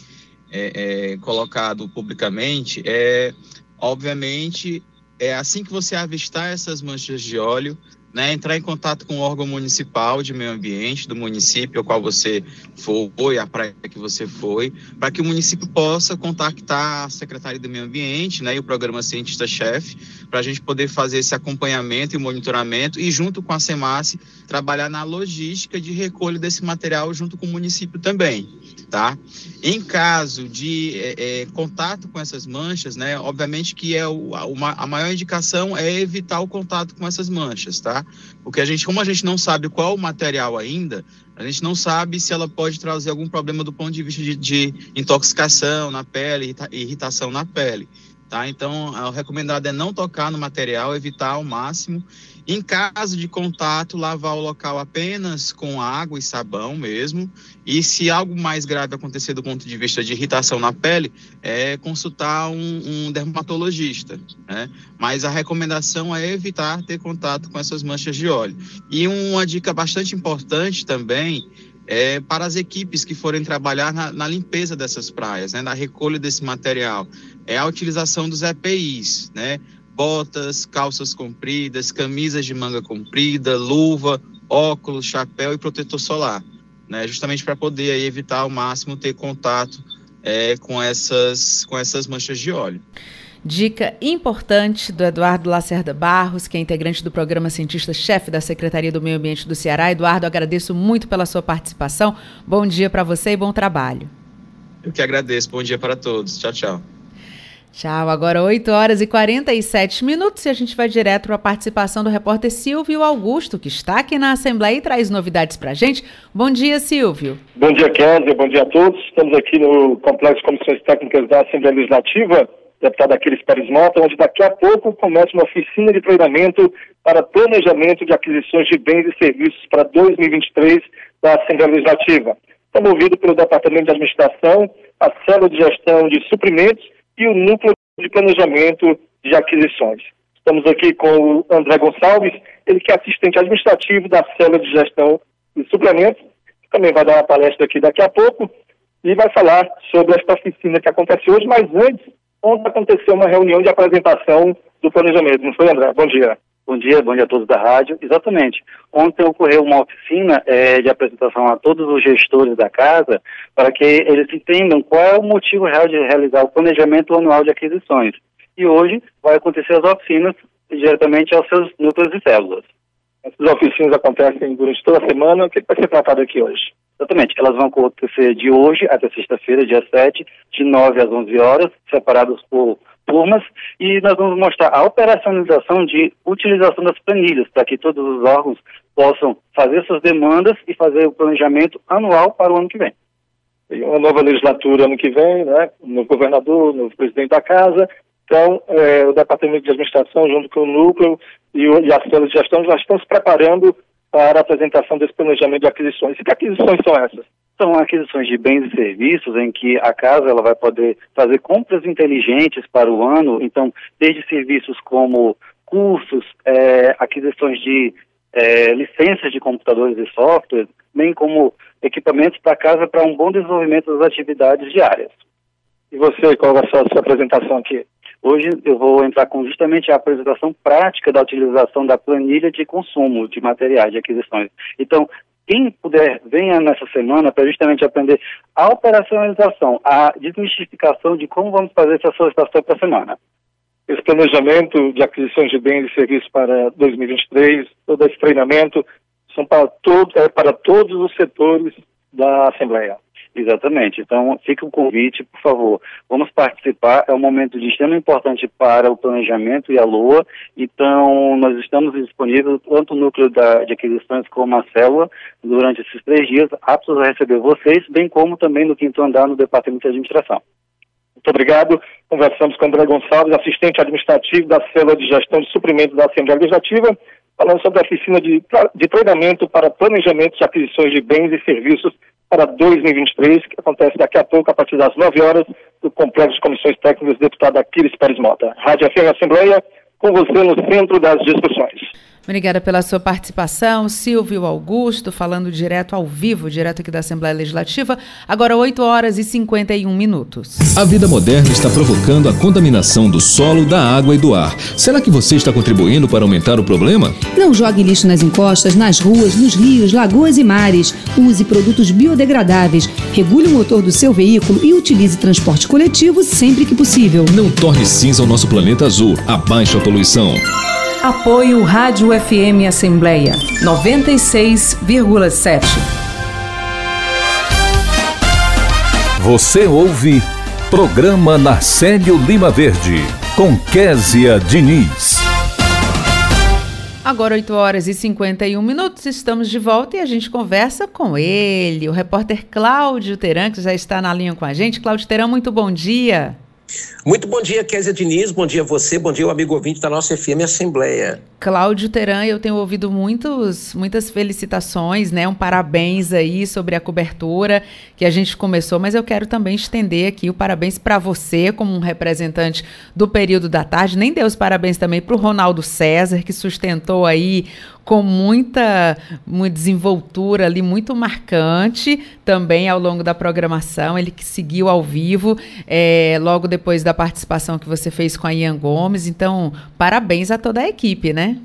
é, é, colocado publicamente é, obviamente, é assim que você avistar essas manchas de óleo, né, entrar em contato com o órgão municipal de meio ambiente do município ao qual você foi, a praia que você foi, para que o município possa contactar a Secretaria do Meio Ambiente né, e o programa Cientista-Chefe, para a gente poder fazer esse acompanhamento e monitoramento e, junto com a SEMASSE, trabalhar na logística de recolha desse material junto com o município também. Tá? Em caso de é, é, contato com essas manchas, né, obviamente que é o, a, uma, a maior indicação é evitar o contato com essas manchas, tá? Porque a gente, como a gente não sabe qual o material ainda, a gente não sabe se ela pode trazer algum problema do ponto de vista de, de intoxicação na pele, irritação na pele. Tá? Então, o recomendado é não tocar no material, evitar ao máximo. Em caso de contato, lavar o local apenas com água e sabão mesmo. E se algo mais grave acontecer do ponto de vista de irritação na pele, é consultar um, um dermatologista. Né? Mas a recomendação é evitar ter contato com essas manchas de óleo. E uma dica bastante importante também é, para as equipes que forem trabalhar na, na limpeza dessas praias, né, na recolha desse material, é a utilização dos EPIs, né, botas, calças compridas, camisas de manga comprida, luva, óculos, chapéu e protetor solar. né, justamente para poder aí, evitar ao máximo ter contato é, com, essas, com essas manchas de óleo. Dica importante do Eduardo Lacerda Barros, que é integrante do programa cientista-chefe da Secretaria do Meio Ambiente do Ceará. Eduardo, agradeço muito pela sua participação. Bom dia para você e bom trabalho. Eu que agradeço. Bom dia para todos. Tchau, tchau. Tchau. Agora 8 horas e 47 minutos e a gente vai direto para a participação do repórter Silvio Augusto, que está aqui na Assembleia e traz novidades para a gente. Bom dia, Silvio. Bom dia, Kézia. Bom dia a todos. Estamos aqui no Complexo de Comissões Técnicas da Assembleia Legislativa deputado Aquiles Pérez Mota, onde daqui a pouco começa uma oficina de treinamento para planejamento de aquisições de bens e serviços para 2023 da Assembleia Legislativa. Promovido pelo Departamento de Administração, a Célula de Gestão de Suprimentos e o Núcleo de Planejamento de Aquisições. Estamos aqui com o André Gonçalves, ele que é assistente administrativo da Célula de Gestão de Suplementos, também vai dar uma palestra aqui daqui a pouco e vai falar sobre esta oficina que acontece hoje, mas antes Ontem aconteceu uma reunião de apresentação do planejamento, não foi, André? Bom dia. Bom dia, bom dia a todos da rádio. Exatamente. Ontem ocorreu uma oficina é, de apresentação a todos os gestores da casa para que eles entendam qual é o motivo real de realizar o planejamento anual de aquisições. E hoje vai acontecer as oficinas diretamente aos seus núcleos e células. Essas oficinas acontecem durante toda a semana. O que vai ser tratado aqui hoje? Exatamente. Elas vão acontecer de hoje até sexta-feira, dia 7, de 9 às 11 horas, separadas por turmas, e nós vamos mostrar a operacionalização de utilização das planilhas, para que todos os órgãos possam fazer suas demandas e fazer o planejamento anual para o ano que vem. Uma nova legislatura ano que vem, né? novo governador, novo presidente da casa. Então, é, o Departamento de Administração, junto com o Núcleo e, o, e a Célula de Gestão, já estão se preparando para a apresentação desse planejamento de aquisições. E que aquisições são essas? São aquisições de bens e serviços em que a casa ela vai poder fazer compras inteligentes para o ano, então, desde serviços como cursos, é, aquisições de é, licenças de computadores e software, bem como equipamentos para casa para um bom desenvolvimento das atividades diárias. E você, qual ser a sua apresentação aqui? Hoje eu vou entrar com justamente a apresentação prática da utilização da planilha de consumo de materiais de aquisições. Então, quem puder, venha nessa semana para justamente aprender a operacionalização, a desmistificação de como vamos fazer essa solicitação para a semana. Esse planejamento de aquisições de bens e serviços para 2023, todo esse treinamento, são para, todo, é para todos os setores da Assembleia. Exatamente. Então, fica o convite, por favor. Vamos participar. É um momento de extrema importância para o planejamento e a LOA. Então, nós estamos disponíveis, tanto o núcleo da, de aquisições como a célula, durante esses três dias, aptos a receber vocês, bem como também no quinto andar no Departamento de Administração. Muito obrigado. Conversamos com André Gonçalves, assistente administrativo da Célula de Gestão de Suprimentos da Assembleia Legislativa, falando sobre a oficina de, de treinamento para planejamento de aquisições de bens e serviços para 2023, que acontece daqui a pouco, a partir das 9 horas, no Complexo de Comissões Técnicas, deputado Aquiles Pérez Mota. Rádio FM Assembleia, com você no centro das discussões. Obrigada pela sua participação, Silvio Augusto, falando direto ao vivo, direto aqui da Assembleia Legislativa. Agora 8 horas e 51 minutos. A vida moderna está provocando a contaminação do solo, da água e do ar. Será que você está contribuindo para aumentar o problema? Não jogue lixo nas encostas, nas ruas, nos rios, lagoas e mares. Use produtos biodegradáveis. Regule o motor do seu veículo e utilize transporte coletivo sempre que possível. Não torne cinza o nosso planeta azul. Abaixe a poluição. Apoio Rádio FM Assembleia 96,7. Você ouve Programa Narcélio Lima Verde com Késia Diniz. Agora 8 horas e 51 minutos, estamos de volta e a gente conversa com ele, o repórter Cláudio Teran, que já está na linha com a gente. Cláudio Teran, muito bom dia. Muito bom dia, Kézia Diniz, bom dia a você, bom dia o amigo ouvinte da nossa FM Assembleia. Cláudio Teran, eu tenho ouvido muitos, muitas felicitações, né? Um parabéns aí sobre a cobertura que a gente começou, mas eu quero também estender aqui o parabéns para você, como um representante do período da tarde. Nem deu os parabéns também para o Ronaldo César, que sustentou aí com muita, desenvoltura ali, muito marcante também ao longo da programação. Ele que seguiu ao vivo é, logo depois da participação que você fez com a Ian Gomes. Então, parabéns a toda a equipe, né?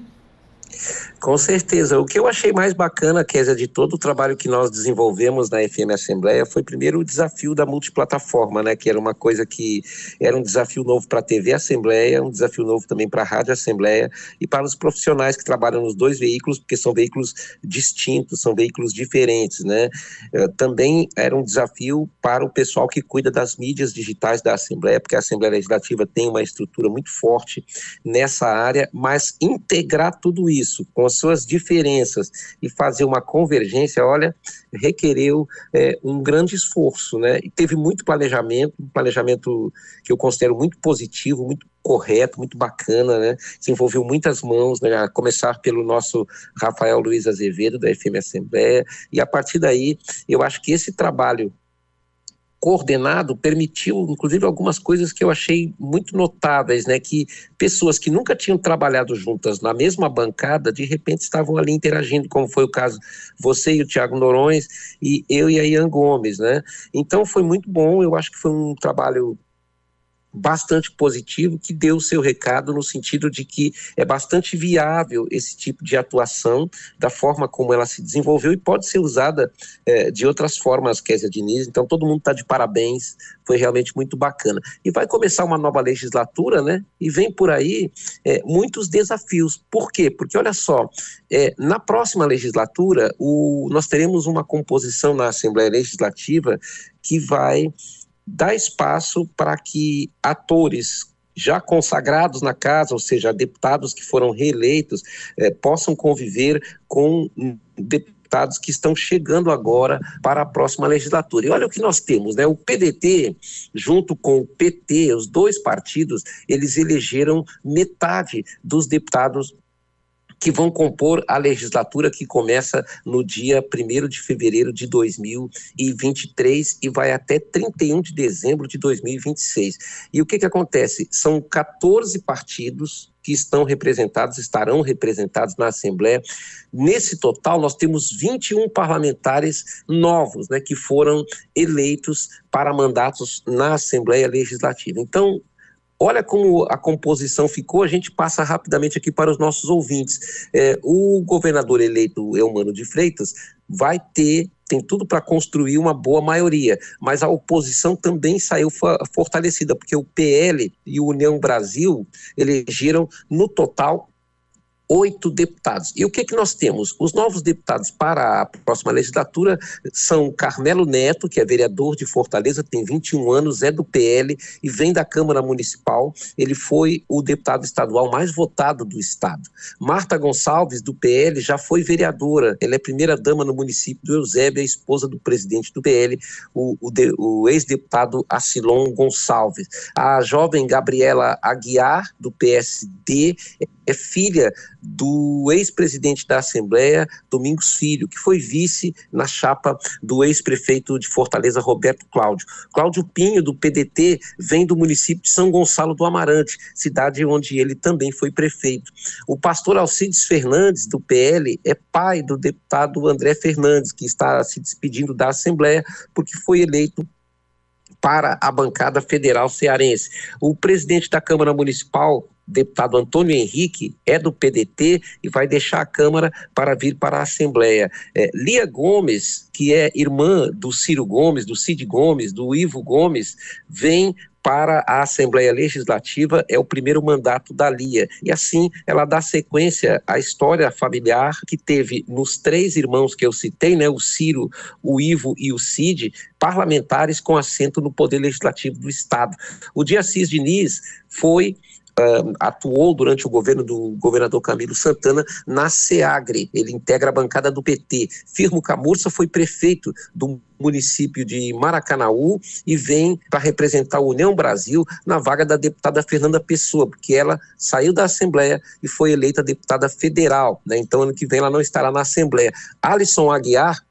Com certeza. O que eu achei mais bacana, Kézia, de todo o trabalho que nós desenvolvemos na FM Assembleia foi primeiro o desafio da multiplataforma, né? Que era uma coisa que era um desafio novo para a TV Assembleia, um desafio novo também para a Rádio Assembleia e para os profissionais que trabalham nos dois veículos, porque são veículos distintos, são veículos diferentes, né? Eh, também era um desafio para o pessoal que cuida das mídias digitais da Assembleia, porque a Assembleia Legislativa tem uma estrutura muito forte nessa área, mas integrar tudo isso com suas diferenças e fazer uma convergência, olha, requereu é, um grande esforço, né? E teve muito planejamento, um planejamento que eu considero muito positivo, muito correto, muito bacana, né? Se envolveu muitas mãos, né? A começar pelo nosso Rafael Luiz Azevedo, da FM Assembleia, e a partir daí, eu acho que esse trabalho coordenado permitiu, inclusive, algumas coisas que eu achei muito notáveis, né? Que pessoas que nunca tinham trabalhado juntas na mesma bancada, de repente estavam ali interagindo, como foi o caso você e o Tiago Norões e eu e a Ian Gomes, né? Então foi muito bom, eu acho que foi um trabalho bastante positivo, que deu o seu recado no sentido de que é bastante viável esse tipo de atuação, da forma como ela se desenvolveu e pode ser usada é, de outras formas, Kézia Diniz. Então, todo mundo está de parabéns, foi realmente muito bacana. E vai começar uma nova legislatura, né? E vem por aí é, muitos desafios. Por quê? Porque, olha só, é, na próxima legislatura, o, nós teremos uma composição na Assembleia Legislativa que vai dá espaço para que atores já consagrados na casa, ou seja, deputados que foram reeleitos, eh, possam conviver com deputados que estão chegando agora para a próxima legislatura. E olha o que nós temos, né? O PDT, junto com o PT, os dois partidos, eles elegeram metade dos deputados que vão compor a legislatura que começa no dia 1 de fevereiro de 2023 e vai até 31 de dezembro de 2026. E o que, que acontece? São 14 partidos que estão representados, estarão representados na Assembleia. Nesse total, nós temos 21 parlamentares novos, né, que foram eleitos para mandatos na Assembleia Legislativa. Então, Olha como a composição ficou, a gente passa rapidamente aqui para os nossos ouvintes. É, o governador eleito Eumano de Freitas vai ter, tem tudo para construir uma boa maioria, mas a oposição também saiu fortalecida, porque o PL e o União Brasil elegeram no total oito deputados. E o que, que nós temos? Os novos deputados para a próxima legislatura são Carmelo Neto, que é vereador de Fortaleza, tem 21 anos, é do PL e vem da Câmara Municipal. Ele foi o deputado estadual mais votado do estado. Marta Gonçalves, do PL, já foi vereadora. Ela é primeira-dama no município do Eusébio, a esposa do presidente do PL, o, o, o ex-deputado Acilon Gonçalves. A jovem Gabriela Aguiar, do PSD, é filha do ex-presidente da Assembleia, Domingos Filho, que foi vice na chapa do ex-prefeito de Fortaleza, Roberto Cláudio. Cláudio Pinho, do PDT, vem do município de São Gonçalo do Amarante, cidade onde ele também foi prefeito. O pastor Alcides Fernandes, do PL, é pai do deputado André Fernandes, que está se despedindo da Assembleia porque foi eleito para a bancada federal cearense. O presidente da Câmara Municipal, deputado Antônio Henrique é do PDT e vai deixar a Câmara para vir para a Assembleia. É, Lia Gomes, que é irmã do Ciro Gomes, do Cid Gomes, do Ivo Gomes, vem para a Assembleia Legislativa é o primeiro mandato da Lia. E assim ela dá sequência à história familiar que teve nos três irmãos que eu citei, né, o Ciro, o Ivo e o Cid, parlamentares com assento no Poder Legislativo do Estado. O Diassis Diniz foi uh, atuou durante o governo do governador Camilo Santana na SEAGRE, ele integra a bancada do PT. Firmo Camurça foi prefeito do município de Maracanaú e vem para representar a União Brasil na vaga da deputada Fernanda Pessoa, porque ela saiu da Assembleia e foi eleita deputada federal, né? Então ano que vem ela não estará na Assembleia. Alisson Aguiar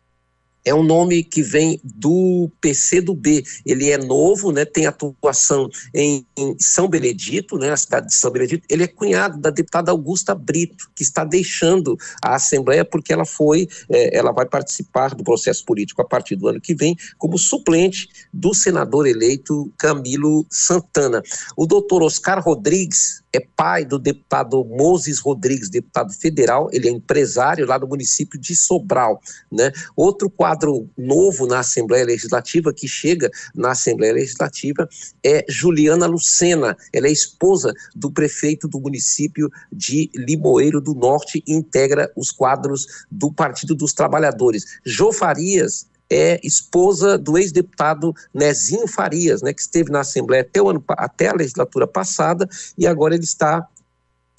é um nome que vem do PC do B. Ele é novo, né, tem atuação em, em, São Benedito, né, a cidade de São Benedito. Ele é cunhado da deputada Augusta Brito, que está deixando a Assembleia porque ela foi, é, ela vai participar do processo político a partir do ano que vem como suplente do senador eleito Camilo Santana. O doutor Oscar Rodrigues é pai do deputado Moses Rodrigues, deputado federal, ele é empresário lá do município de Sobral. Né? Outro quadro novo na Assembleia Legislativa, que chega na Assembleia Legislativa, é Juliana Lucena, ela é esposa do prefeito do município de Limoeiro do Norte e integra os quadros do Partido dos Trabalhadores. Jô Farias é esposa do ex-deputado Nezinho Farias, né, que esteve na Assembleia até, ano, até a legislatura passada e agora ele está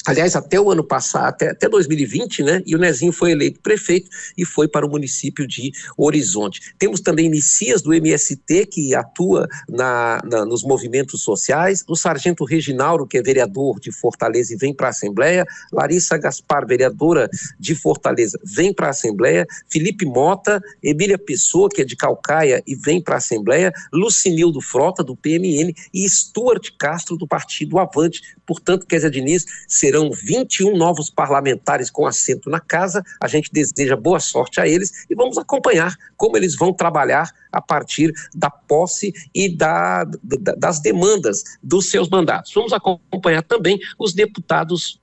aliás, até o ano passado, até, até 2020, né? E o Nezinho foi eleito prefeito e foi para o município de Horizonte. Temos também Nicias do MST, que atua na, na, nos movimentos sociais, o Sargento Reginauro, que é vereador de Fortaleza e vem para a Assembleia, Larissa Gaspar, vereadora de Fortaleza, vem para a Assembleia, Felipe Mota, Emília Pessoa, que é de Calcaia e vem para a Assembleia, Lucinildo Frota, do PMN, e Stuart Castro, do Partido Avante. Portanto, Kézia Diniz será serão 21 novos parlamentares com assento na casa. A gente deseja boa sorte a eles e vamos acompanhar como eles vão trabalhar a partir da posse e da, da, das demandas dos seus mandatos. Vamos acompanhar também os deputados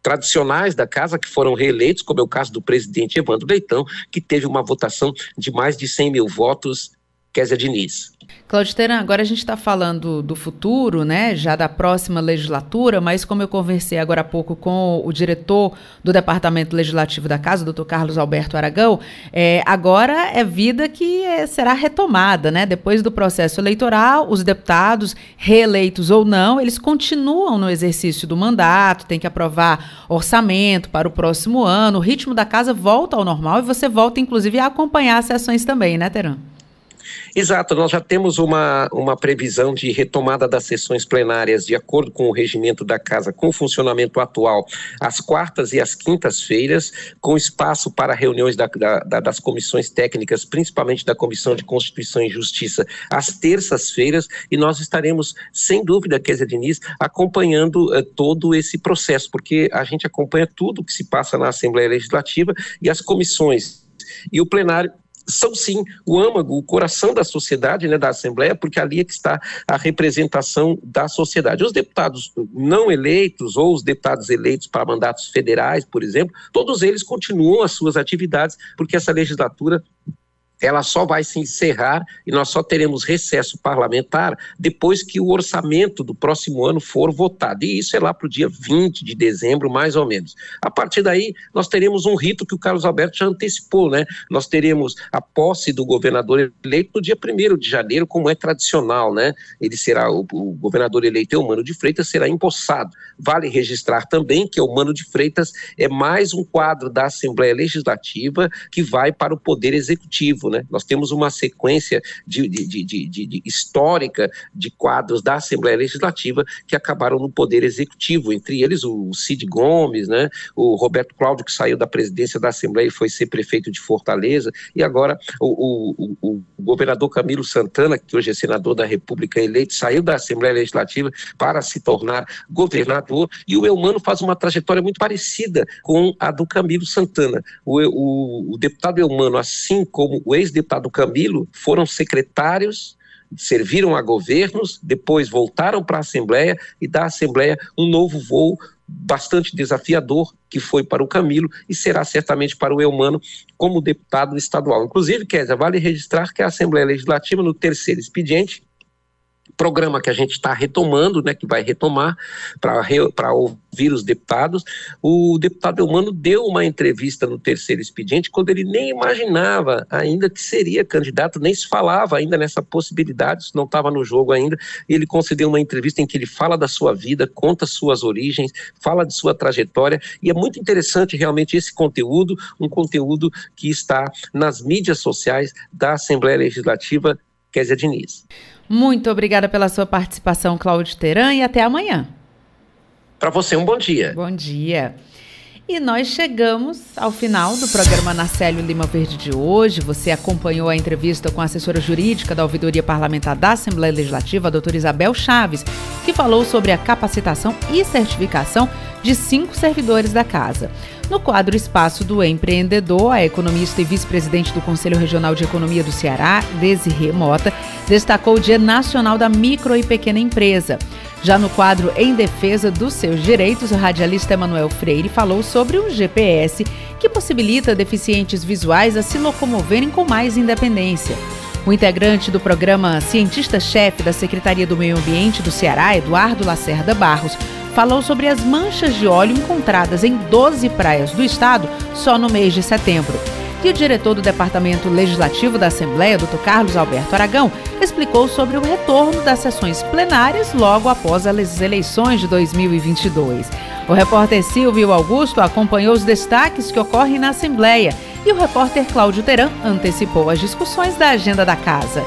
tradicionais da casa que foram reeleitos, como é o caso do presidente Evandro Leitão, que teve uma votação de mais de 100 mil votos, Kézia Diniz. Cláudio Teran, agora a gente está falando do futuro, né, já da próxima legislatura, mas como eu conversei agora há pouco com o diretor do Departamento Legislativo da Casa, o doutor Carlos Alberto Aragão, é, agora é vida que é, será retomada, né? Depois do processo eleitoral, os deputados, reeleitos ou não, eles continuam no exercício do mandato, tem que aprovar orçamento para o próximo ano, o ritmo da casa volta ao normal e você volta, inclusive, a acompanhar as sessões também, né, Teran? Exato, nós já temos uma, uma previsão de retomada das sessões plenárias de acordo com o regimento da Casa, com o funcionamento atual, às quartas e às quintas-feiras, com espaço para reuniões da, da, das comissões técnicas, principalmente da Comissão de Constituição e Justiça, às terças-feiras, e nós estaremos, sem dúvida, Kézia Diniz, acompanhando uh, todo esse processo, porque a gente acompanha tudo que se passa na Assembleia Legislativa e as comissões. E o plenário são sim o âmago, o coração da sociedade, né, da Assembleia, porque ali é que está a representação da sociedade. Os deputados não eleitos ou os deputados eleitos para mandatos federais, por exemplo, todos eles continuam as suas atividades, porque essa legislatura ela só vai se encerrar e nós só teremos recesso parlamentar depois que o orçamento do próximo ano for votado. E isso é lá para o dia 20 de dezembro, mais ou menos. A partir daí, nós teremos um rito que o Carlos Alberto já antecipou, né? Nós teremos a posse do governador eleito no dia 1 de janeiro, como é tradicional, né? Ele será, o, o governador eleito é o Mano de Freitas, será empossado. Vale registrar também que o Mano de Freitas é mais um quadro da Assembleia Legislativa que vai para o Poder Executivo né? Nós temos uma sequência de, de, de, de, histórica de quadros da Assembleia Legislativa que acabaram no Poder Executivo, entre eles o Cid Gomes, né? O Roberto Cláudio, que saiu da presidência da Assembleia e foi ser prefeito de Fortaleza, e agora o, o, o, o governador Camilo Santana, que hoje é senador da República eleito, saiu da Assembleia Legislativa para se tornar governador, e o Eumano faz uma trajetória muito parecida com a do Camilo Santana. O, o, o deputado Eumano, assim como o ex-deputado Camilo foram secretários, serviram a governos, depois voltaram para a Assembleia e da Assembleia um novo voo bastante desafiador que foi para o Camilo e será certamente para o Eumano como deputado estadual. Inclusive, Kézia, vale registrar que a Assembleia Legislativa, no terceiro expediente, programa que a gente está retomando, né, que vai retomar para ouvir os deputados. O deputado Eumano deu uma entrevista no terceiro expediente quando ele nem imaginava ainda que seria candidato, nem se falava ainda nessa possibilidade, isso não estava no jogo ainda. Ele concedeu uma entrevista em que ele fala da sua vida, conta suas origens, fala de sua trajetória, e é muito interessante realmente esse conteúdo, um conteúdo que está nas mídias sociais da Assembleia Legislativa Kézia Diniz. Muito obrigada pela sua participação, Cláudio Teran, e até amanhã. Para você, um bom dia. Bom dia. E nós chegamos ao final do programa Nacélio Lima Verde de hoje. Você acompanhou a entrevista com a assessora jurídica da Ouvidoria Parlamentar da Assembleia Legislativa, a doutora Isabel Chaves, que falou sobre a capacitação e certificação de cinco servidores da casa. No quadro Espaço do Empreendedor, a economista e vice-presidente do Conselho Regional de Economia do Ceará, Desirê Mota, destacou o Dia Nacional da Micro e Pequena Empresa. Já no quadro Em Defesa dos Seus Direitos, o radialista Emanuel Freire falou sobre um GPS que possibilita deficientes visuais a se locomoverem com mais independência. O integrante do programa Cientista-Chefe da Secretaria do Meio Ambiente do Ceará, Eduardo Lacerda Barros, falou sobre as manchas de óleo encontradas em 12 praias do estado só no mês de setembro. E o diretor do Departamento Legislativo da Assembleia, Dr. Carlos Alberto Aragão, explicou sobre o retorno das sessões plenárias logo após as eleições de 2022. O repórter Silvio Augusto acompanhou os destaques que ocorrem na Assembleia e o repórter Cláudio Teran antecipou as discussões da agenda da casa.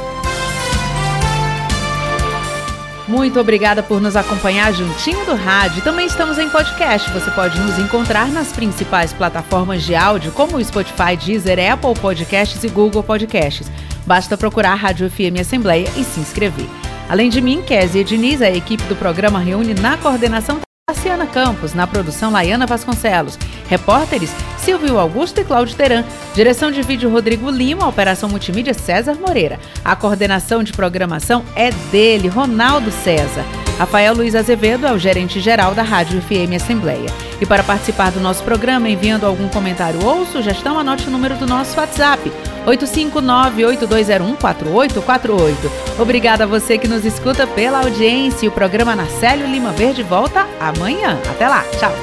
Muito obrigada por nos acompanhar juntinho do rádio. Também estamos em podcast. Você pode nos encontrar nas principais plataformas de áudio, como o Spotify, Deezer, Apple Podcasts e Google Podcasts. Basta procurar Rádio FM Assembleia e se inscrever. Além de mim, Kézia Diniz, a equipe do programa reúne na coordenação Luciana Campos, na produção Laiana Vasconcelos. Repórteres Silvio Augusto e Cláudio Teran. Direção de vídeo Rodrigo Lima, operação multimídia César Moreira. A coordenação de programação é dele, Ronaldo César. Rafael Luiz Azevedo é o gerente geral da Rádio FM Assembleia. E para participar do nosso programa, enviando algum comentário ou sugestão, anote o número do nosso WhatsApp, 859-8201-4848. Obrigada a você que nos escuta pela audiência. O programa Narcélio Lima Verde volta amanhã. Até lá, tchau!